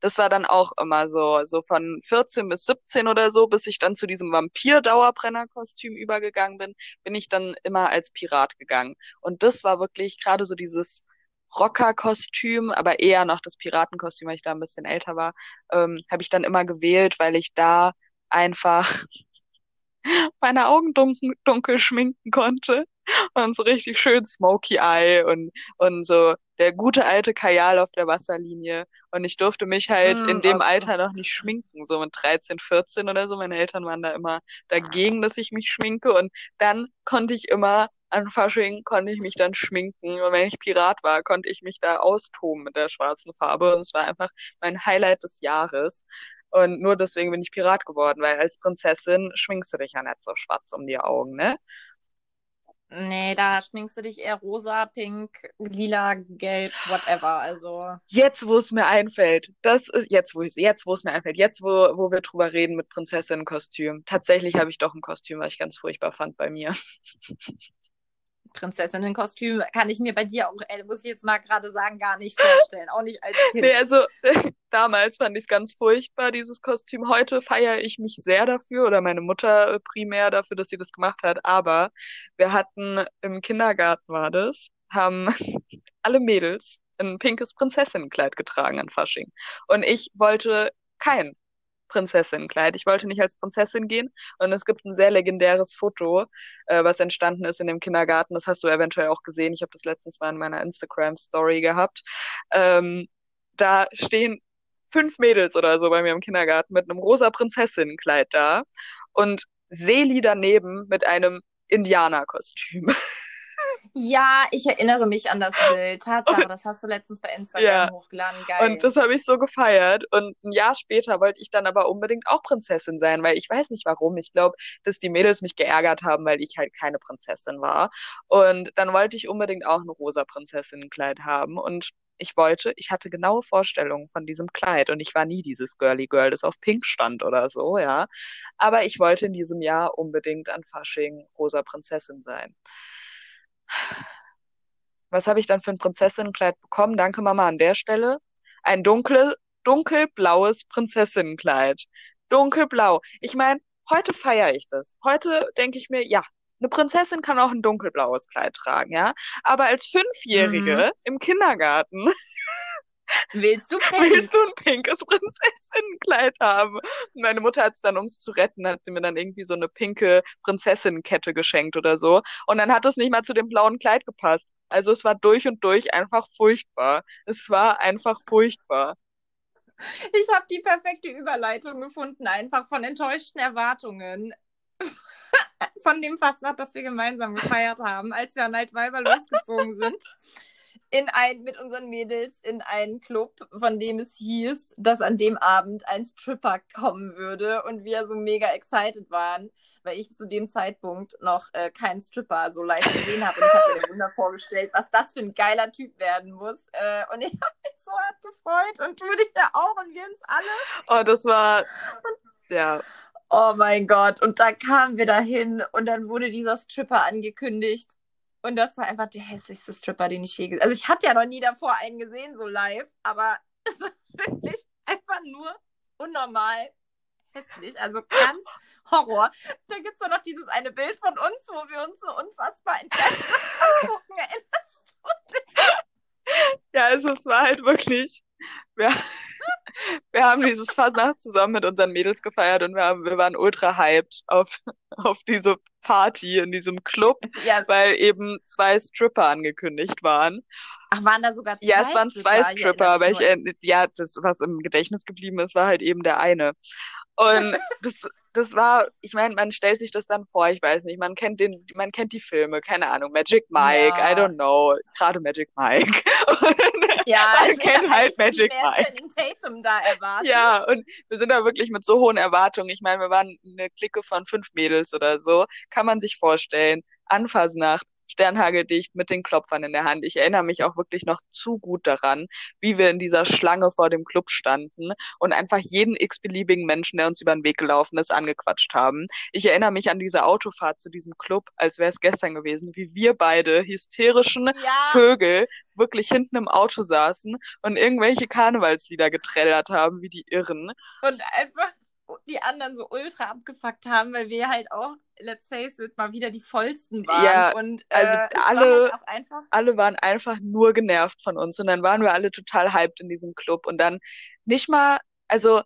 Das war dann auch immer so, so von 14 bis 17 oder so, bis ich dann zu diesem Vampir-Dauerbrenner-Kostüm übergegangen bin, bin ich dann immer als Pirat gegangen. Und das war wirklich gerade so dieses Rocker-Kostüm, aber eher noch das Piratenkostüm, weil ich da ein bisschen älter war, ähm, habe ich dann immer gewählt, weil ich da einfach meine Augen dunkel, dunkel schminken konnte und so richtig schön Smoky Eye und, und so der gute alte Kajal auf der Wasserlinie. Und ich durfte mich halt mm, in dem okay. Alter noch nicht schminken, so mit 13, 14 oder so. Meine Eltern waren da immer dagegen, dass ich mich schminke. Und dann konnte ich immer an Fasching konnte ich mich dann schminken. Und wenn ich Pirat war, konnte ich mich da austoben mit der schwarzen Farbe. Und es war einfach mein Highlight des Jahres. Und nur deswegen bin ich Pirat geworden, weil als Prinzessin schminkst du dich ja nicht so schwarz um die Augen, ne? Nee, da schminkst du dich eher rosa, pink, lila, gelb, whatever. Also. Jetzt, wo es mir einfällt, das ist jetzt, wo ich, jetzt, wo es mir einfällt, jetzt, wo, wo wir drüber reden mit Prinzessinnenkostüm. Tatsächlich habe ich doch ein Kostüm, was ich ganz furchtbar fand bei mir. Prinzessinnenkostüm kann ich mir bei dir auch, äh, muss ich jetzt mal gerade sagen, gar nicht vorstellen. Auch nicht als Kind. Nee, also damals fand ich es ganz furchtbar, dieses Kostüm. Heute feiere ich mich sehr dafür oder meine Mutter primär dafür, dass sie das gemacht hat. Aber wir hatten im Kindergarten war das, haben alle Mädels ein pinkes Prinzessinnenkleid getragen an Fasching. Und ich wollte kein Prinzessinnenkleid. Ich wollte nicht als Prinzessin gehen. Und es gibt ein sehr legendäres Foto, äh, was entstanden ist in dem Kindergarten. Das hast du eventuell auch gesehen. Ich habe das letztens mal in meiner Instagram-Story gehabt. Ähm, da stehen fünf Mädels oder so bei mir im Kindergarten mit einem rosa Prinzessinnenkleid da und Seli daneben mit einem Indianerkostüm. Ja, ich erinnere mich an das Bild. Tatsache, das hast du letztens bei Instagram ja. hochgeladen. Geil. Und das habe ich so gefeiert. Und ein Jahr später wollte ich dann aber unbedingt auch Prinzessin sein, weil ich weiß nicht warum. Ich glaube, dass die Mädels mich geärgert haben, weil ich halt keine Prinzessin war. Und dann wollte ich unbedingt auch ein rosa Prinzessinnenkleid haben. Und ich wollte, ich hatte genaue Vorstellungen von diesem Kleid und ich war nie dieses Girly Girl, das auf Pink stand oder so, ja. Aber ich wollte in diesem Jahr unbedingt an Fasching rosa Prinzessin sein. Was habe ich dann für ein Prinzessinnenkleid bekommen? Danke Mama an der Stelle. Ein dunkle, dunkelblaues Prinzessinnenkleid. Dunkelblau. Ich meine, heute feiere ich das. Heute denke ich mir, ja, eine Prinzessin kann auch ein dunkelblaues Kleid tragen, ja. Aber als Fünfjährige mhm. im Kindergarten Willst du pink? Willst du ein pinkes Prinzessinnenkleid haben? meine Mutter hat es dann, um es zu retten, hat sie mir dann irgendwie so eine pinke Prinzessinnenkette geschenkt oder so. Und dann hat es nicht mal zu dem blauen Kleid gepasst. Also es war durch und durch einfach furchtbar. Es war einfach furchtbar. Ich habe die perfekte Überleitung gefunden, einfach von enttäuschten Erwartungen von dem Fastnacht, das wir gemeinsam gefeiert haben, als wir an Altweiber losgezogen sind in ein, mit unseren Mädels in einen Club, von dem es hieß, dass an dem Abend ein Stripper kommen würde und wir so mega excited waren, weil ich zu dem Zeitpunkt noch äh, keinen Stripper so live gesehen habe und ich habe mir Wunder vorgestellt, was das für ein geiler Typ werden muss äh, und ich habe mich so hart gefreut und du dich ja auch und wir uns alle. Oh, das war, ja. Oh mein Gott, und da kamen wir dahin und dann wurde dieser Stripper angekündigt und das war einfach der hässlichste Stripper, den ich je gesehen habe. Also ich hatte ja noch nie davor einen gesehen, so live, aber es war wirklich einfach nur unnormal hässlich. Also ganz Horror. Da gibt es doch noch dieses eine Bild von uns, wo wir uns so unfassbar entgeistert angucken. Erinnerst du dich? Ja, es war halt wirklich. Wir, wir haben dieses Fasnacht zusammen mit unseren Mädels gefeiert und wir, haben, wir waren ultra hyped auf, auf diese Party in diesem Club, ja. weil eben zwei Stripper angekündigt waren. Ach, waren da sogar zwei? Ja, es waren zwei Stripper, Stripper aber ich, ja, das, was im Gedächtnis geblieben ist, war halt eben der eine. Und das, das war, ich meine, man stellt sich das dann vor, ich weiß nicht, man kennt den, man kennt die Filme, keine Ahnung, Magic Mike, ja. I don't know, gerade Magic Mike. ja, man also kennt halt Magic Mike. Tatum da erwartet. Ja, und wir sind da wirklich mit so hohen Erwartungen. Ich meine, wir waren eine Clique von fünf Mädels oder so, kann man sich vorstellen. Anfassnacht, sternhageldicht mit den Klopfern in der Hand. Ich erinnere mich auch wirklich noch zu gut daran, wie wir in dieser Schlange vor dem Club standen und einfach jeden x-beliebigen Menschen, der uns über den Weg gelaufen ist, angequatscht haben. Ich erinnere mich an diese Autofahrt zu diesem Club, als wäre es gestern gewesen, wie wir beide hysterischen ja. Vögel wirklich hinten im Auto saßen und irgendwelche Karnevalslieder getrellert haben, wie die Irren. Und einfach die anderen so ultra abgefuckt haben, weil wir halt auch, let's face it, mal wieder die vollsten waren. Ja, und äh, also alle, war halt alle waren einfach nur genervt von uns und dann waren wir alle total hyped in diesem Club und dann nicht mal, also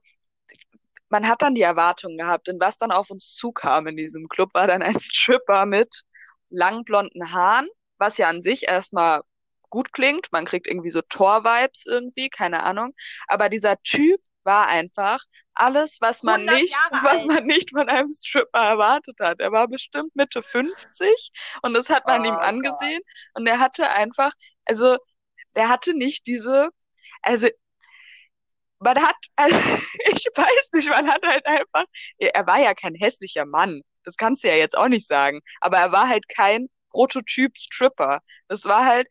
man hat dann die Erwartungen gehabt und was dann auf uns zukam in diesem Club, war dann ein Stripper mit lang blonden Haaren, was ja an sich erstmal gut klingt. Man kriegt irgendwie so Tor-Vibes irgendwie, keine Ahnung. Aber dieser Typ war einfach alles, was man nicht, was man nicht von einem Stripper erwartet hat. Er war bestimmt Mitte 50 und das hat man oh, ihm angesehen Gott. und er hatte einfach, also der hatte nicht diese, also man hat, also, ich weiß nicht, man hat halt einfach, er war ja kein hässlicher Mann, das kannst du ja jetzt auch nicht sagen, aber er war halt kein Prototyp Stripper. Das war halt,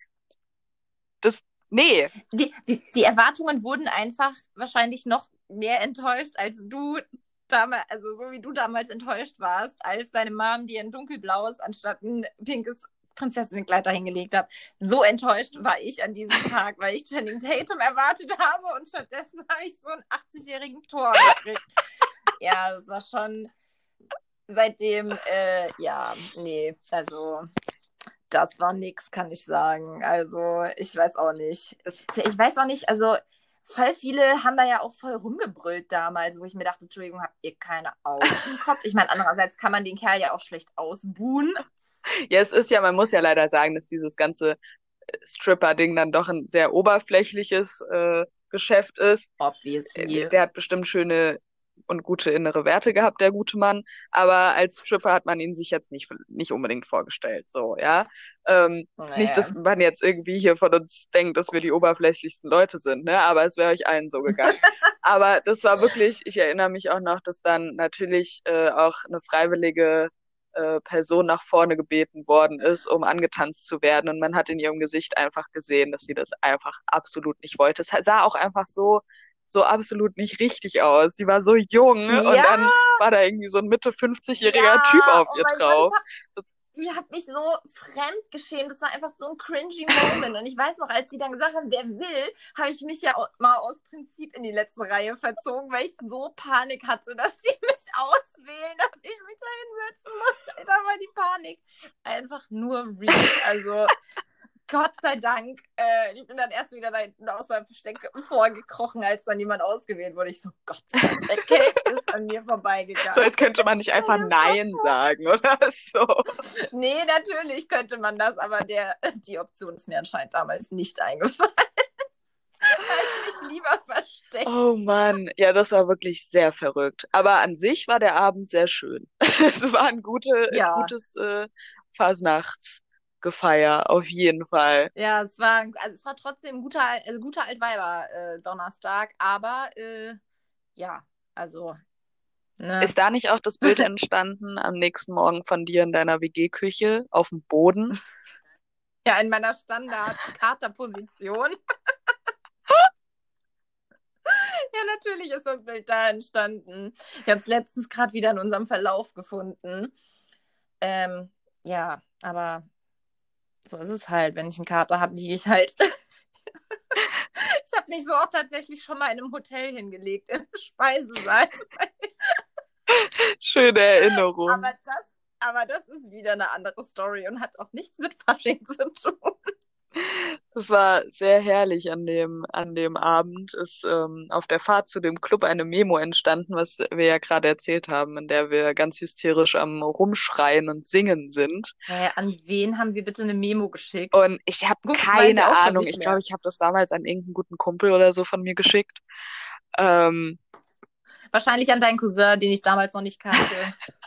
Nee. Die, die, die Erwartungen wurden einfach wahrscheinlich noch mehr enttäuscht, als du damals, also so wie du damals enttäuscht warst, als deine Mom dir ein dunkelblaues anstatt ein pinkes Prinzessinnenkleid hingelegt hat. So enttäuscht war ich an diesem Tag, weil ich Channing Tatum erwartet habe und stattdessen habe ich so einen 80-jährigen Tor gekriegt. ja, das war schon seitdem, äh, ja, nee, also das war nix, kann ich sagen. Also, ich weiß auch nicht. Ich weiß auch nicht, also voll viele haben da ja auch voll rumgebrüllt damals, wo ich mir dachte, Entschuldigung, habt ihr keine Augen im Kopf? Ich meine, andererseits kann man den Kerl ja auch schlecht ausbuhen. Ja, es ist ja, man muss ja leider sagen, dass dieses ganze äh, Stripper-Ding dann doch ein sehr oberflächliches äh, Geschäft ist. Obviously. Der hat bestimmt schöne und gute innere Werte gehabt, der gute Mann. Aber als Stripper hat man ihn sich jetzt nicht, nicht unbedingt vorgestellt, so, ja. Ähm, naja. Nicht, dass man jetzt irgendwie hier von uns denkt, dass wir die oberflächlichsten Leute sind, ne? Aber es wäre euch allen so gegangen. Aber das war wirklich, ich erinnere mich auch noch, dass dann natürlich äh, auch eine freiwillige äh, Person nach vorne gebeten worden ist, um angetanzt zu werden. Und man hat in ihrem Gesicht einfach gesehen, dass sie das einfach absolut nicht wollte. Es sah auch einfach so so absolut nicht richtig aus. Sie war so jung ja. und dann war da irgendwie so ein Mitte 50-jähriger ja, Typ auf oh ihr drauf. Gott, ihr habt mich so fremd geschämt. Das war einfach so ein cringy Moment. Und ich weiß noch, als die dann gesagt haben, wer will, habe ich mich ja mal aus Prinzip in die letzte Reihe verzogen, weil ich so Panik hatte, dass sie mich auswählen, dass ich mich da hinsetzen musste. Da war die Panik. Einfach nur real. Also Gott sei Dank, äh, ich bin dann erst wieder da aus meinem Versteck vorgekrochen, als dann jemand ausgewählt wurde. Ich so, Gott sei Dank, der Kelch ist an mir vorbeigegangen. So, als könnte man nicht einfach Nein sagen, oder so. Nee, natürlich könnte man das, aber der, die Option ist mir anscheinend damals nicht eingefallen. halt mich lieber versteckt. Oh Mann, ja, das war wirklich sehr verrückt. Aber an sich war der Abend sehr schön. Es war ein gute, Ja. gutes äh, Fasnachtsgefeier, auf jeden Fall. Ja, es war, also es war trotzdem ein guter, also guter Altweiber äh, Donnerstag, aber äh, ja, also ne? Ist da nicht auch das Bild entstanden am nächsten Morgen von dir in deiner WG-Küche auf dem Boden? ja in meiner Standard-Katerposition. ja, natürlich ist das Bild da entstanden. Ich habe es letztens gerade wieder in unserem Verlauf gefunden. Ähm, ja, aber so ist es halt. Wenn ich einen Kater habe, liege ich halt. ich habe mich so auch tatsächlich schon mal in einem Hotel hingelegt, im Speisesaal. Schöne Erinnerung. Aber das, aber das ist wieder eine andere Story und hat auch nichts mit Fasching zu tun. Das war sehr herrlich an dem, an dem Abend. Ist ähm, auf der Fahrt zu dem Club eine Memo entstanden, was wir ja gerade erzählt haben, in der wir ganz hysterisch am Rumschreien und Singen sind. Äh, an wen haben wir bitte eine Memo geschickt? Und ich habe keine ich Ahnung. Ich glaube, ich habe das damals an irgendeinen guten Kumpel oder so von mir geschickt. Ähm, Wahrscheinlich an deinen Cousin, den ich damals noch nicht kannte.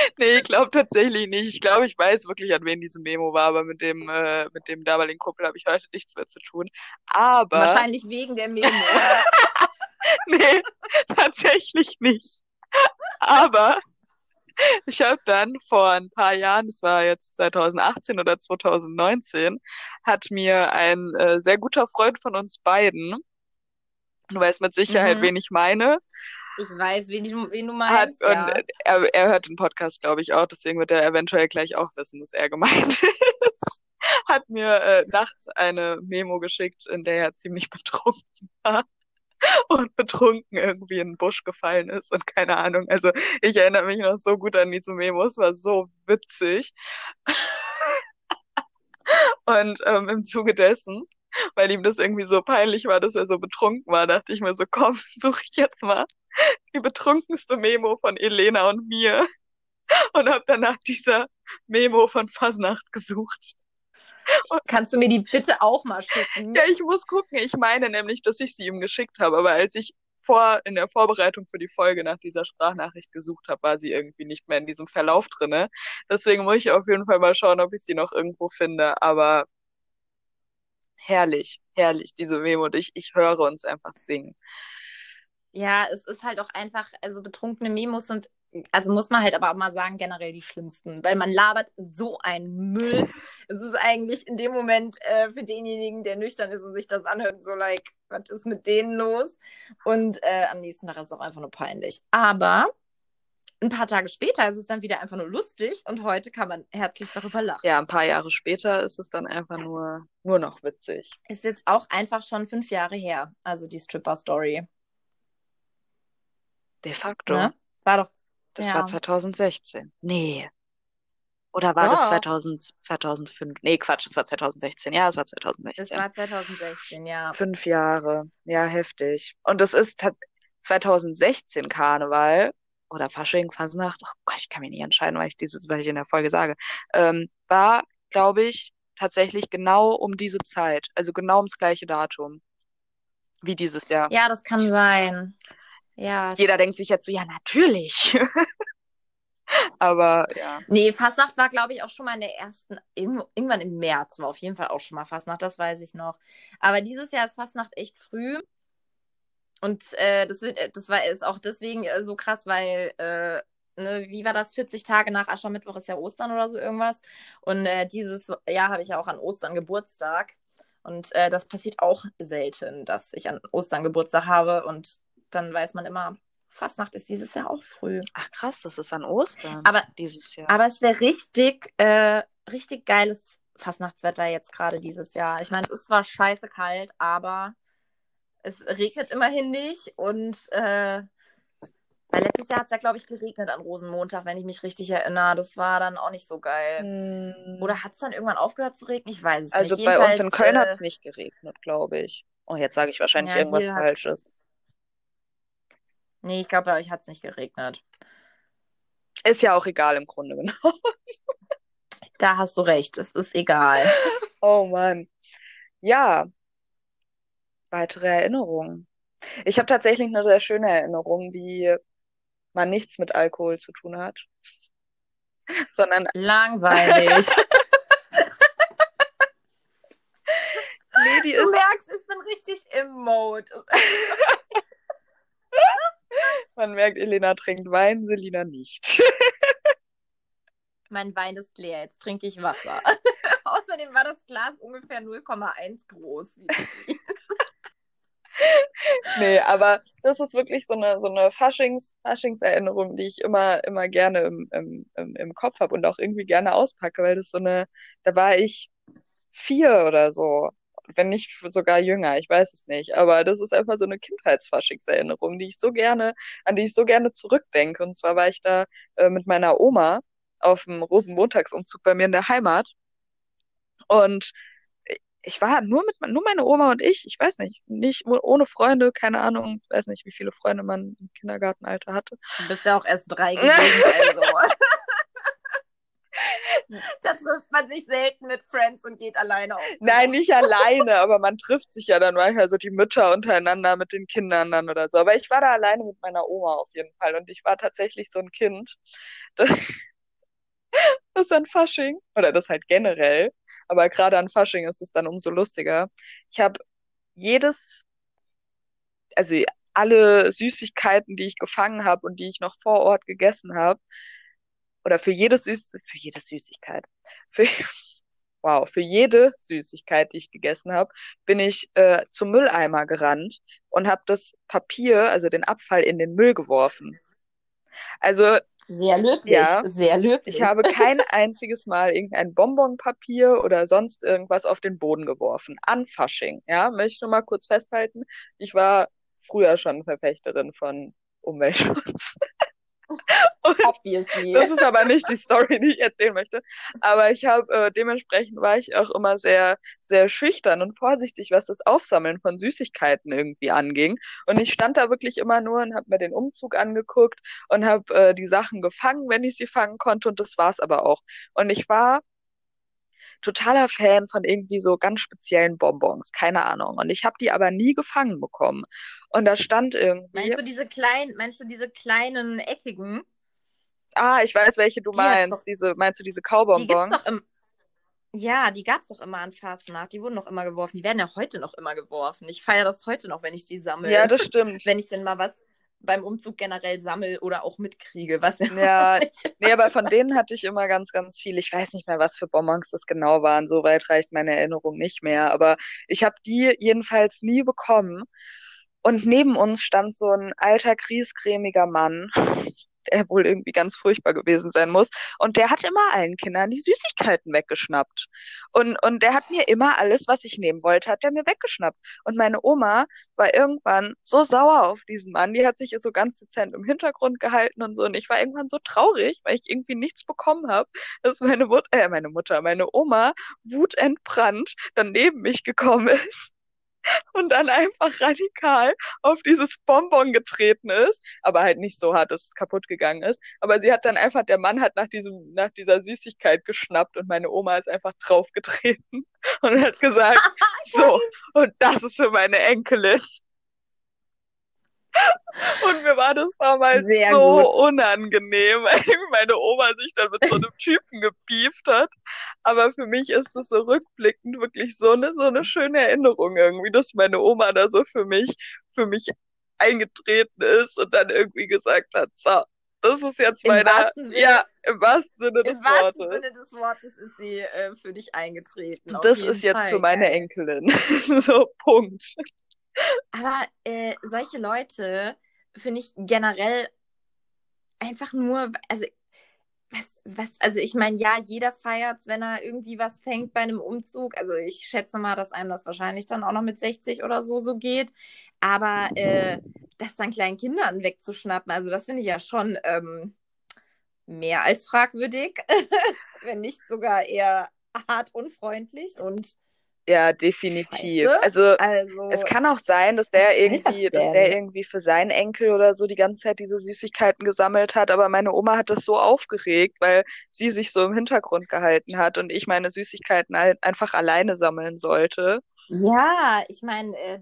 nee, ich glaube tatsächlich nicht. Ich glaube, ich weiß wirklich, an wen diese Memo war, aber mit dem, äh, mit dem damaligen Kumpel habe ich heute nichts mehr zu tun. Aber Wahrscheinlich wegen der Memo. nee, tatsächlich nicht. Aber ich habe dann vor ein paar Jahren, das war jetzt 2018 oder 2019, hat mir ein äh, sehr guter Freund von uns beiden, du weißt mit Sicherheit, Mhm. wen ich meine, Ich weiß, wen, ich, wen du hat, meinst. und ja. er, er hört den Podcast, glaube ich, auch, deswegen wird er eventuell gleich auch wissen, dass er gemeint ist. Hat mir äh, nachts eine Memo geschickt, in der er ziemlich betrunken war und betrunken irgendwie in den Busch gefallen ist und keine Ahnung. Also ich erinnere mich noch so gut an diese Memo, es war so witzig. Und ähm, im Zuge dessen, weil ihm das irgendwie so peinlich war, dass er so betrunken war, dachte ich mir so, komm, suche ich jetzt mal die betrunkenste Memo von Elena und mir und habe dann nach dieser Memo von Fasnacht gesucht. Kannst du mir die bitte auch mal schicken? Ja, ich muss gucken. Ich meine nämlich, dass ich sie ihm geschickt habe, aber als ich vor in der Vorbereitung für die Folge nach dieser Sprachnachricht gesucht habe, war sie irgendwie nicht mehr in diesem Verlauf drinne. Deswegen muss ich auf jeden Fall mal schauen, ob ich sie noch irgendwo finde. Aber herrlich, herrlich, diese Memo. Und ich, ich höre uns einfach singen. Ja, es ist halt auch einfach, also betrunkene Memos sind, also muss man halt aber auch mal sagen, generell die schlimmsten, weil man labert so einen Müll. Es ist eigentlich in dem Moment äh, für denjenigen, der nüchtern ist und sich das anhört, so like, was ist mit denen los? Und äh, am nächsten Tag ist es auch einfach nur peinlich. Aber ein paar Tage später ist es dann wieder einfach nur lustig und heute kann man herzlich darüber lachen. Ja, ein paar Jahre später ist es dann einfach nur, nur noch witzig. Ist jetzt auch einfach schon fünf Jahre her, also die Stripper-Story. De facto. Ne? War doch Das Ja. war 2016. Nee. Oder war das Doch. 2000, 2005? Nee, Quatsch, es war 2016. Ja, es war 2016. Es war 2016, ja. Fünf Jahre. Ja, heftig. Und es ist tat- 2016 Karneval oder Fasching, Fasnacht. Oh Gott, ich kann mich nicht entscheiden, weil ich dieses, was ich in der Folge sage. Ähm, war, glaube ich, tatsächlich genau um diese Zeit. Also genau ums gleiche Datum. Wie dieses Jahr. Ja, das kann sein. Ja. Jeder denkt sich jetzt so, ja, natürlich. Aber ja. Nee, Fastnacht war, glaube ich, auch schon mal in der ersten, irgendwann im März war auf jeden Fall auch schon mal Fastnacht, das weiß ich noch. Aber dieses Jahr ist Fastnacht echt früh. Und äh, das, äh, das war ist auch deswegen äh, so krass, weil, äh, ne, wie war das? 40 Tage nach Aschermittwoch ist ja Ostern oder so irgendwas. Und äh, dieses Jahr habe ich ja auch an Ostern Geburtstag. Und äh, das passiert auch selten, dass ich an Ostern Geburtstag habe. Und dann weiß man immer, Fastnacht ist dieses Jahr auch früh. Ach krass, das ist an Ostern Aber dieses Jahr. aber es wäre richtig, äh, richtig geiles Fastnachtswetter jetzt gerade dieses Jahr. Ich meine, es ist zwar scheiße kalt, aber es regnet immerhin nicht. Und äh, weil letztes Jahr hat es ja, glaube ich, geregnet an Rosenmontag, wenn ich mich richtig erinnere. Das war dann auch nicht so geil. Hm. Oder hat es dann irgendwann aufgehört zu regnen? Ich weiß es Also nicht. bei uns in Köln äh, hat es nicht geregnet, glaube ich. Oh, jetzt sage ich wahrscheinlich Ja, irgendwas Falsches. Nee, ich glaube, bei euch hat es nicht geregnet. Ist ja auch egal im Grunde genommen. Da hast du recht, es ist egal. Oh Mann. Ja, weitere Erinnerungen. Ich habe tatsächlich eine sehr schöne Erinnerung, die man nichts mit Alkohol zu tun hat, sondern Langweilig. nee, die du ist, merkst, ich bin richtig im Mode. Man merkt, Elena trinkt Wein, Selina nicht. Mein Wein ist leer, jetzt trinke ich Wasser. Außerdem war das Glas ungefähr 0,1 groß. Nee, aber das ist wirklich so eine, so eine Faschings, Faschingserinnerung, die ich immer, immer gerne im, im, im, im Kopf habe und auch irgendwie gerne auspacke, weil das so eine, da war ich vier oder so, wenn nicht sogar jünger, ich weiß es nicht, aber das ist einfach so eine Kindheitsfaschingserinnerung, die ich so gerne, an die ich so gerne zurückdenke. Und zwar war ich da äh, mit meiner Oma auf dem Rosenmontagsumzug bei mir in der Heimat und ich war nur mit nur meine Oma und ich, ich weiß nicht, nicht ohne Freunde, keine Ahnung, ich weiß nicht, wie viele Freunde man im Kindergartenalter hatte. Du bist ja auch erst drei gewesen, also. da trifft man sich selten mit Friends und geht alleine auf. Nein, nicht alleine, aber man trifft sich ja dann manchmal so die Mütter untereinander mit den Kindern dann oder so. Aber ich war da alleine mit meiner Oma auf jeden Fall und ich war tatsächlich so ein Kind, das, das an Fasching, oder das halt generell, aber gerade an Fasching ist es dann umso lustiger. Ich habe jedes, also alle Süßigkeiten, die ich gefangen habe und die ich noch vor Ort gegessen habe, oder für jede Süß für jede Süßigkeit, für wow, für jede Süßigkeit, die ich gegessen habe, bin ich äh, zum Mülleimer gerannt und habe das Papier, also den Abfall, in den Müll geworfen. Also sehr löblich, ja, sehr löblich. ich habe kein einziges Mal irgendein Bonbonpapier oder sonst irgendwas auf den Boden geworfen. An Fasching, ja, möchte ich nur mal kurz festhalten. Ich war früher schon Verfechterin von Umweltschutz. Obviously. Das ist aber nicht die Story, die ich erzählen möchte. Aber ich habe äh, dementsprechend war ich auch immer sehr, sehr schüchtern und vorsichtig, was das Aufsammeln von Süßigkeiten irgendwie anging. Und ich stand da wirklich immer nur und habe mir den Umzug angeguckt und habe äh, die Sachen gefangen, wenn ich sie fangen konnte. Und das war's aber auch. Und ich war totaler Fan von irgendwie so ganz speziellen Bonbons, keine Ahnung. Und ich habe die aber nie gefangen bekommen. Und da stand irgendwie. Meinst du diese kleinen, meinst du diese kleinen eckigen? Ah, ich weiß, welche du Die meinst. Diese, meinst du diese Die gibt's Kaubonbons? doch im. Ja, die gab's doch immer an Fastnacht. Die wurden noch immer geworfen. Die werden ja heute noch immer geworfen. Ich feiere das heute noch, wenn ich die sammle. Ja, das stimmt. wenn ich denn mal was beim Umzug generell sammel oder auch mitkriege, was ja, Ja, Nee, aber von denen hatte ich immer ganz, ganz viel. Ich weiß nicht mehr, was für Bonbons das genau waren. So weit reicht meine Erinnerung nicht mehr. Aber ich habe die jedenfalls nie bekommen. Und neben uns stand so ein alter, griesgrämiger Mann, der wohl irgendwie ganz furchtbar gewesen sein muss. Und der hat immer allen Kindern die Süßigkeiten weggeschnappt. Und, und der hat mir immer alles, was ich nehmen wollte, hat er mir weggeschnappt. Und meine Oma war irgendwann so sauer auf diesen Mann. Die hat sich so ganz dezent im Hintergrund gehalten und so. Und ich war irgendwann so traurig, weil ich irgendwie nichts bekommen habe, dass meine Mutter, äh, meine Mutter, meine Oma wutentbrannt dann neben mich gekommen ist und dann einfach radikal auf dieses Bonbon getreten ist, aber halt nicht so hart, dass es kaputt gegangen ist. Aber sie hat dann einfach, der Mann hat nach diesem, nach dieser Süßigkeit geschnappt und meine Oma ist einfach draufgetreten und hat gesagt, so, und das ist für meine Enkelin. Und mir war das damals Sehr so gut. unangenehm, weil meine Oma sich dann mit so einem Typen gebieft hat. Aber für mich ist es so rückblickend wirklich so eine, so eine schöne Erinnerung irgendwie, dass meine Oma da so für mich, für mich eingetreten ist und dann irgendwie gesagt hat, so, das ist jetzt Im meine, wahrsten Sinne- ja, im wahrsten Sinne Im des wahrsten Wortes. Sinne des Wortes ist sie äh, für dich eingetreten. Das ist jetzt Fall. für meine. Enkelin. so, Punkt. Aber äh, solche Leute finde ich generell einfach nur, also was, was, also ich meine, ja, jeder feiert's, wenn er irgendwie was fängt bei einem Umzug. Also ich schätze mal, dass einem das wahrscheinlich dann auch noch mit 60 oder so so geht. Aber äh, das dann kleinen Kindern wegzuschnappen, also das finde ich ja schon ähm, mehr als fragwürdig, wenn nicht sogar eher hart unfreundlich und Ja, definitiv. Scheiße. Also, also es kann auch sein, dass der irgendwie, das dass der irgendwie für seinen Enkel oder so die ganze Zeit diese Süßigkeiten gesammelt hat, aber meine Oma hat das so aufgeregt, weil sie sich so im Hintergrund gehalten hat und ich meine Süßigkeiten halt einfach alleine sammeln sollte. Ja, ich meine, äh,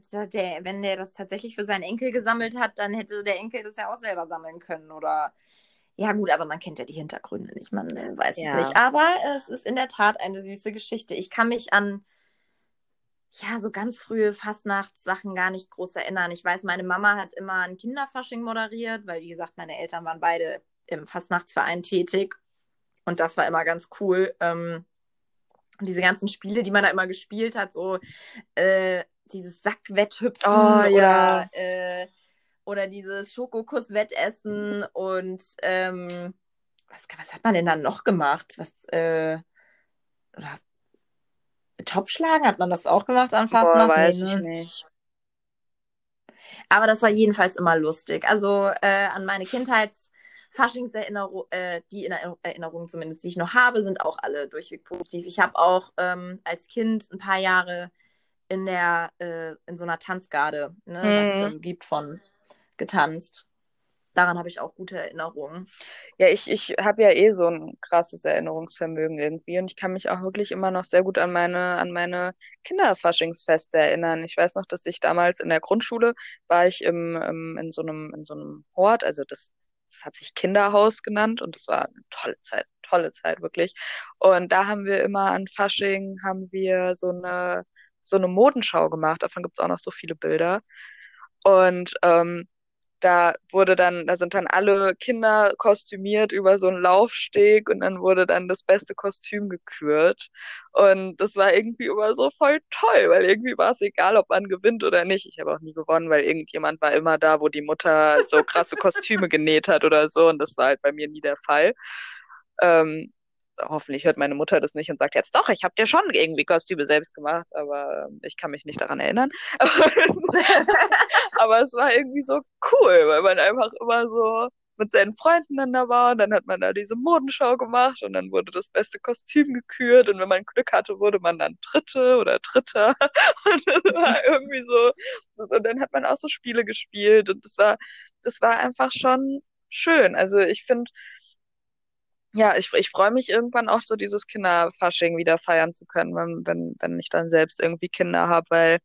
wenn der das tatsächlich für seinen Enkel gesammelt hat, dann hätte der Enkel das ja auch selber sammeln können. Oder ja, gut, aber man kennt ja die Hintergründe nicht, man äh, weiß Ja. es nicht. Aber es ist in der Tat eine süße Geschichte. Ich kann mich an ja, so ganz frühe Fastnachtssachen gar nicht groß erinnern. Ich weiß, meine Mama hat immer ein Kinderfasching moderiert, weil, wie gesagt, meine Eltern waren beide im Fastnachtsverein tätig. Und das war immer ganz cool. Ähm, diese ganzen Spiele, die man da immer gespielt hat, so äh, dieses Sackwetthüpfen Oh, ja. oder, äh, oder dieses Schokokuss-Wettessen und ähm, was, was hat man denn dann noch gemacht? Was, äh, oder Topfschlagen hat man das auch gemacht an Boah, Fastnacht? weiß Nee, ich nicht. Aber das war jedenfalls immer lustig. Also äh, an meine Kindheits-Faschingserinnerungen, äh, die in Erinner- Erinnerungen zumindest, die ich noch habe, sind auch alle durchweg positiv. Ich habe auch ähm, als Kind ein paar Jahre in der äh, in so einer Tanzgarde, ne, was es also gibt von getanzt. Daran habe ich auch gute Erinnerungen. Ja, ich, ich habe ja eh so ein krasses Erinnerungsvermögen irgendwie und ich kann mich auch wirklich immer noch sehr gut an meine, an meine Kinderfaschingsfeste erinnern. Ich weiß noch, dass ich damals in der Grundschule war ich im, im, in so einem, in so einem Hort, also das, das hat sich Kinderhaus genannt und das war eine tolle Zeit, tolle Zeit wirklich. Und da haben wir immer an Fasching, haben wir so eine, so eine Modenschau gemacht, davon gibt es auch noch so viele Bilder. Und ähm, da wurde dann, da sind dann alle Kinder kostümiert über so einen Laufsteg und dann wurde dann das beste Kostüm gekürt. Und das war irgendwie immer so voll toll, weil irgendwie war es egal, ob man gewinnt oder nicht. Ich habe auch nie gewonnen, weil irgendjemand war immer da, wo die Mutter so krasse Kostüme genäht hat oder so. Und das war halt bei mir nie der Fall. Ähm, hoffentlich hört meine Mutter das nicht und sagt jetzt doch, ich habe dir schon irgendwie Kostüme selbst gemacht, aber ähm, ich kann mich nicht daran erinnern. Aber es war irgendwie so cool, weil man einfach immer so mit seinen Freunden dann da war und dann hat man da diese Modenschau gemacht und dann wurde das beste Kostüm gekürt und wenn man Glück hatte, wurde man dann Dritte oder Dritter und das war irgendwie so und dann hat man auch so Spiele gespielt und das war das war einfach schon schön. Also ich finde ja, ich, ich freue mich irgendwann auch so dieses Kinderfasching wieder feiern zu können, wenn, wenn, wenn ich dann selbst irgendwie Kinder habe, weil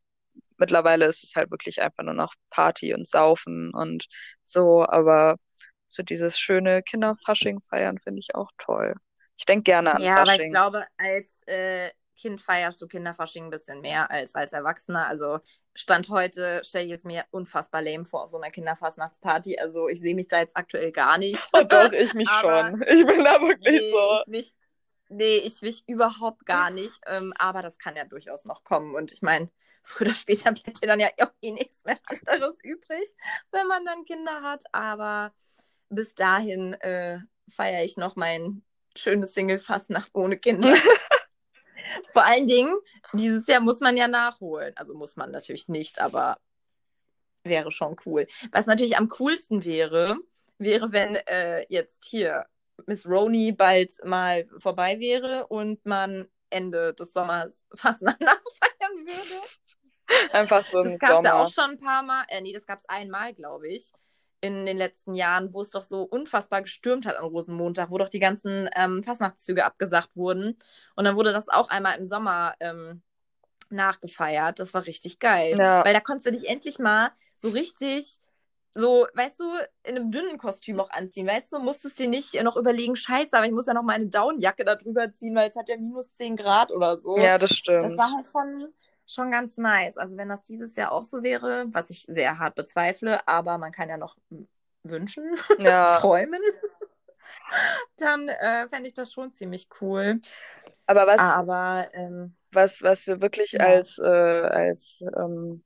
mittlerweile ist es halt wirklich einfach nur noch Party und Saufen und so, aber so dieses schöne Kinderfasching feiern finde ich auch toll. Ich denke gerne an Ja, aber ich Fasching. glaube, als äh, Kind feierst du Kinderfasching ein bisschen mehr als als Erwachsener. Also Stand heute stelle ich es mir unfassbar lame vor auf so einer Kinderfastnachtsparty. Also ich sehe mich da jetzt aktuell gar nicht. Oh doch, ich mich schon. Ich bin da wirklich nee, so. ich mich, nee, ich mich überhaupt gar nicht. Ähm, aber das kann ja durchaus noch kommen. Und ich meine, früher oder später bleibt dir dann ja irgendwie nichts mehr anderes übrig, wenn man dann Kinder hat. Aber bis dahin äh, feiere ich noch mein schönes Single-Fastnacht ohne Kinder. Vor allen Dingen, dieses Jahr muss man ja nachholen. Also muss man natürlich nicht, aber wäre schon cool. Was natürlich am coolsten wäre, wäre, wenn äh, jetzt hier Miss Roni bald mal vorbei wäre und man Ende des Sommers fast nachfeiern würde. Einfach so Das im gab es ja auch schon ein paar Mal. Äh, nee, das gab es einmal, glaube ich, in den letzten Jahren, wo es doch so unfassbar gestürmt hat an Rosenmontag, wo doch die ganzen ähm, Fastnachtszüge abgesagt wurden. Und dann wurde das auch einmal im Sommer ähm, nachgefeiert. Das war richtig geil. Ja. Weil da konntest du dich endlich mal so richtig, so, weißt du, in einem dünnen Kostüm auch anziehen. Weißt du, musstest dir nicht noch überlegen, scheiße, aber ich muss ja noch meine Downjacke da drüber ziehen, weil es hat ja minus 10 Grad oder so. Ja, das Das stimmt. war halt schon, schon ganz nice. Also wenn das dieses Jahr auch so wäre, was ich sehr hart bezweifle, aber man kann ja noch hm, wünschen, Ja, träumen, dann äh, fände ich das schon ziemlich cool. aber was, Aber ähm, was, was wir wirklich ja. als, äh, als ähm,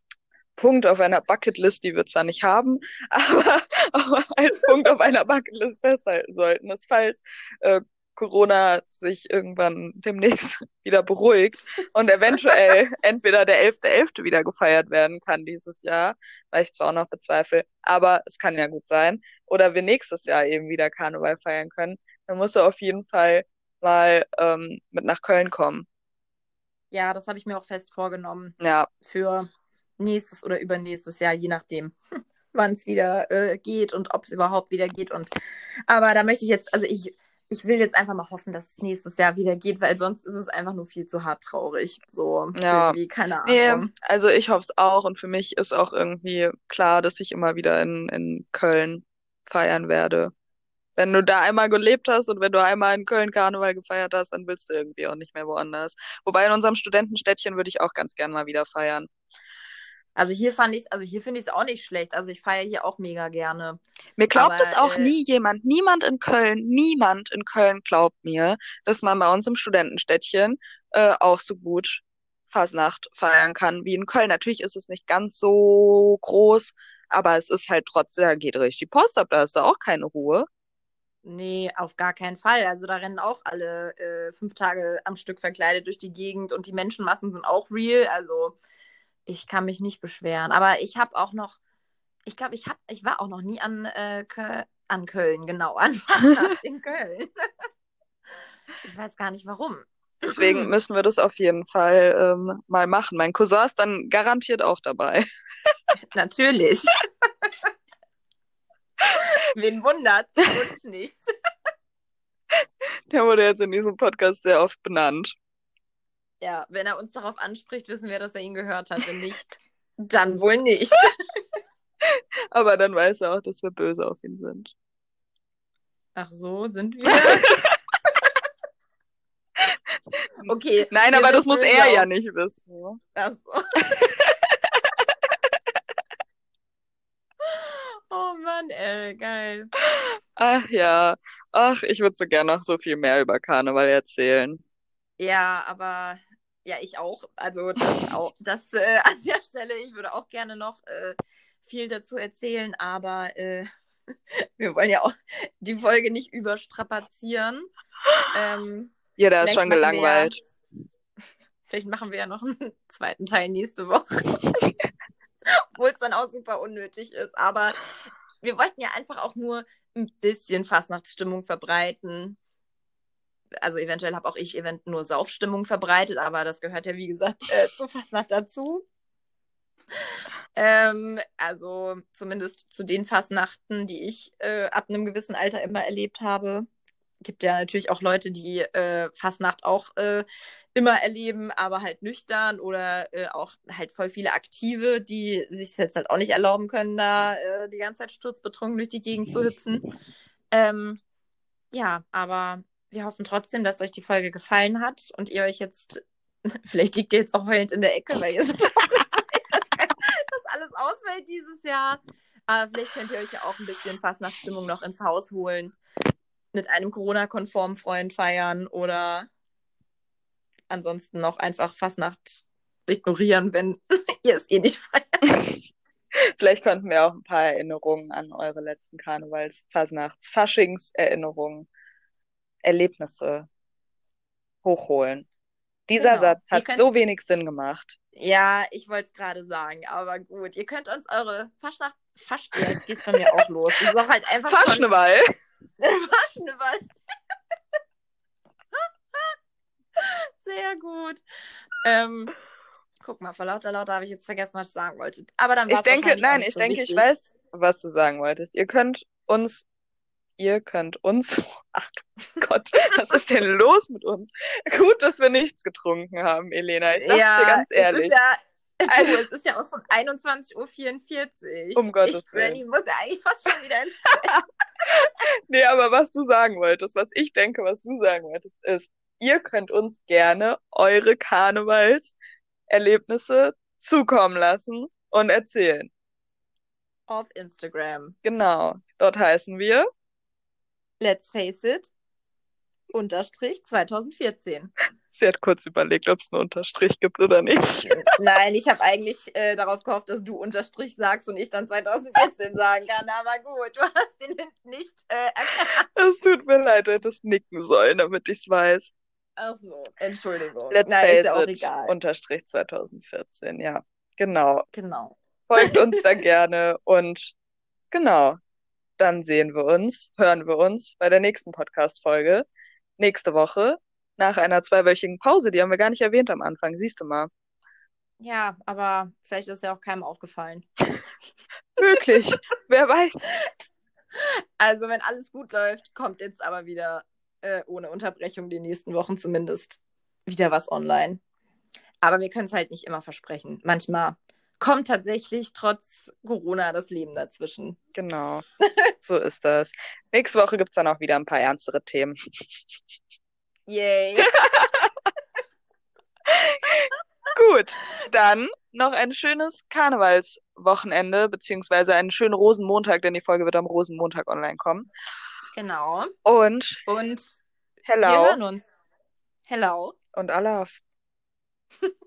Punkt auf einer Bucketlist, die wir zwar nicht haben, aber, aber als Punkt auf einer Bucketlist festhalten sollten, ist, falls äh, Corona sich irgendwann demnächst wieder beruhigt und eventuell entweder der 11.11. wieder gefeiert werden kann dieses Jahr, weil ich zwar auch noch bezweifle, aber es kann ja gut sein, oder wir nächstes Jahr eben wieder Karneval feiern können, dann musst du auf jeden Fall mal ähm, mit nach Köln kommen. ja, das habe ich mir auch fest vorgenommen Ja, für nächstes oder übernächstes Jahr, je nachdem, wann es wieder äh, geht und ob es überhaupt wieder geht. Und aber da möchte ich jetzt, also ich ich will jetzt einfach mal hoffen, dass es nächstes Jahr wieder geht, weil sonst ist es einfach nur viel zu hart traurig. So Ja. irgendwie, keine Nee, Ahnung. also ich hoffe es auch und für mich ist auch irgendwie klar, dass ich immer wieder in, in Köln feiern werde. Wenn du da einmal gelebt hast und wenn du einmal in Köln Karneval gefeiert hast, dann willst du irgendwie auch nicht mehr woanders. Wobei in unserem Studentenstädtchen würde ich auch ganz gern mal wieder feiern. Also hier fand ich, also hier finde ich es auch nicht schlecht. Also ich feiere hier auch mega gerne. Mir glaubt Aber, es auch äh, nie jemand, niemand in Köln, niemand in Köln glaubt mir, dass man bei uns im Studentenstädtchen äh, auch so gut Fasnacht feiern kann wie in Köln. Natürlich ist es nicht ganz so groß, aber es ist halt trotzdem, da geht richtig Post ab, da ist da auch keine Ruhe. Nee, auf gar keinen Fall. Also da rennen auch alle äh, fünf Tage am Stück verkleidet durch die Gegend und die Menschenmassen sind auch real. Also ich kann mich nicht beschweren. Aber ich habe auch noch, ich glaube, ich hab, ich war auch noch nie an, äh, Kö an Köln, genau, an Fastnacht in Köln. Ich weiß gar nicht warum. Deswegen müssen wir das auf jeden Fall ähm, mal machen. Mein Cousin ist dann garantiert auch dabei. Natürlich. Wen wundert uns nicht. Der wurde jetzt in diesem Podcast sehr oft benannt. Ja, wenn er uns darauf anspricht, wissen wir, dass er ihn gehört hat. Wenn nicht, dann wohl nicht. Aber dann weiß er auch, dass wir böse auf ihn sind. Ach so, sind wir? okay. Nein, aber das muss er auf- ja nicht wissen. Ach so. oh Mann, ey, geil. Ach ja. Ach, ich würde so gerne noch so viel mehr über Karneval erzählen. Ja, aber ja, ich auch. Also das auch, das äh, an der Stelle, ich würde auch gerne noch äh, viel dazu erzählen, aber äh, wir wollen ja auch die Folge nicht überstrapazieren. Ähm, Jeder ist Vielleicht schon machen wir gelangweilt. vielleicht machen wir ja noch einen zweiten Teil nächste Woche. Obwohl es dann auch super unnötig ist. Aber wir wollten ja einfach auch nur ein bisschen Fastnachtsstimmung verbreiten. Also eventuell habe auch ich event nur Saufstimmung verbreitet, aber das gehört ja wie gesagt äh, zur Fastnacht dazu. Ähm, also zumindest zu den Fastnachten, die ich äh, ab einem gewissen Alter immer erlebt habe. Gibt ja natürlich auch Leute, die äh, Fastnacht auch äh, immer erleben, aber halt nüchtern oder äh, auch halt voll viele Aktive, die sich jetzt halt auch nicht erlauben können, da äh, die ganze Zeit sturzbetrunken durch die Gegend zu hüpfen. Ähm, ja, aber wir hoffen trotzdem, dass euch die Folge gefallen hat und ihr euch jetzt, vielleicht liegt ihr jetzt auch heulend in der Ecke, weil ihr so dass, alles ausfällt dieses Jahr. Aber vielleicht könnt ihr euch ja auch ein bisschen Fastnachtsstimmung noch ins Haus holen, mit einem Corona-konformen Freund feiern oder ansonsten noch einfach Fastnacht ignorieren, wenn ihr es eh nicht feiert. Vielleicht konnten wir auch ein paar Erinnerungen an eure letzten Karnevals, Fasnachts, Faschingserinnerungen, Erlebnisse hochholen. Dieser Genau. Satz hat könnt- so wenig Sinn gemacht. Ja, ich wollte es gerade sagen, aber gut. Ihr könnt uns eure Faschnacht. Fasch ja, jetzt geht's bei mir auch los. Ich sag halt einfach schon. Faschneval. Faschneval. Sehr gut. Ähm, guck mal, vor lauter lauter habe ich jetzt vergessen, was ich sagen wollte. Aber dann Ich denke, nein, ich so denke, ich wichtig. weiß, was du sagen wolltest. Ihr könnt uns, ihr könnt uns, ach du Gott, was ist denn los mit uns? Gut, dass wir nichts getrunken haben, Elena. Ich sag's ja, dir ganz ehrlich. Es ist ja, Also- du, es ist ja auch schon 21.44 Uhr. Um Gottes ich, Willen. Granny muss ja eigentlich fast schon wieder ins Nee, aber was du sagen wolltest, was ich denke, was du sagen wolltest, ist, ihr könnt uns gerne eure Karnevalserlebnisse zukommen lassen und erzählen. auf Instagram. Genau. Dort heißen wir. Let's face it. Unterstrich 2014. Sie hat kurz überlegt, ob es einen Unterstrich gibt oder nicht. Nein, ich habe eigentlich äh, darauf gehofft, dass du Unterstrich sagst und ich dann 2014 sagen kann. Aber gut, du hast den Hint nicht äh, erkannt. Es tut mir leid, du hättest nicken sollen, damit ich es weiß. Ach so, Entschuldigung. Let's Nein, face ja auch it. egal. Unterstrich 2014, ja. Genau. Genau. Folgt uns da gerne und genau. Dann sehen wir uns, hören wir uns bei der nächsten Podcast-Folge. Nächste Woche. Nach einer zweiwöchigen Pause, die haben wir gar nicht erwähnt am Anfang, siehst du mal. Ja, aber vielleicht ist ja auch keinem aufgefallen. Möglich. Wer weiß. Also, wenn alles gut läuft, kommt jetzt aber wieder äh, ohne Unterbrechung die nächsten Wochen zumindest wieder was online. Aber wir können es halt nicht immer versprechen. Manchmal kommt tatsächlich trotz Corona das Leben dazwischen. Genau. so ist das. Nächste Woche gibt es dann auch wieder ein paar ernstere Themen. Yay. Gut, dann noch ein schönes Karnevalswochenende, beziehungsweise einen schönen Rosenmontag, denn die Folge wird am Rosenmontag online kommen. Genau. Und Und hello wir hören uns. Hello. und Alaf.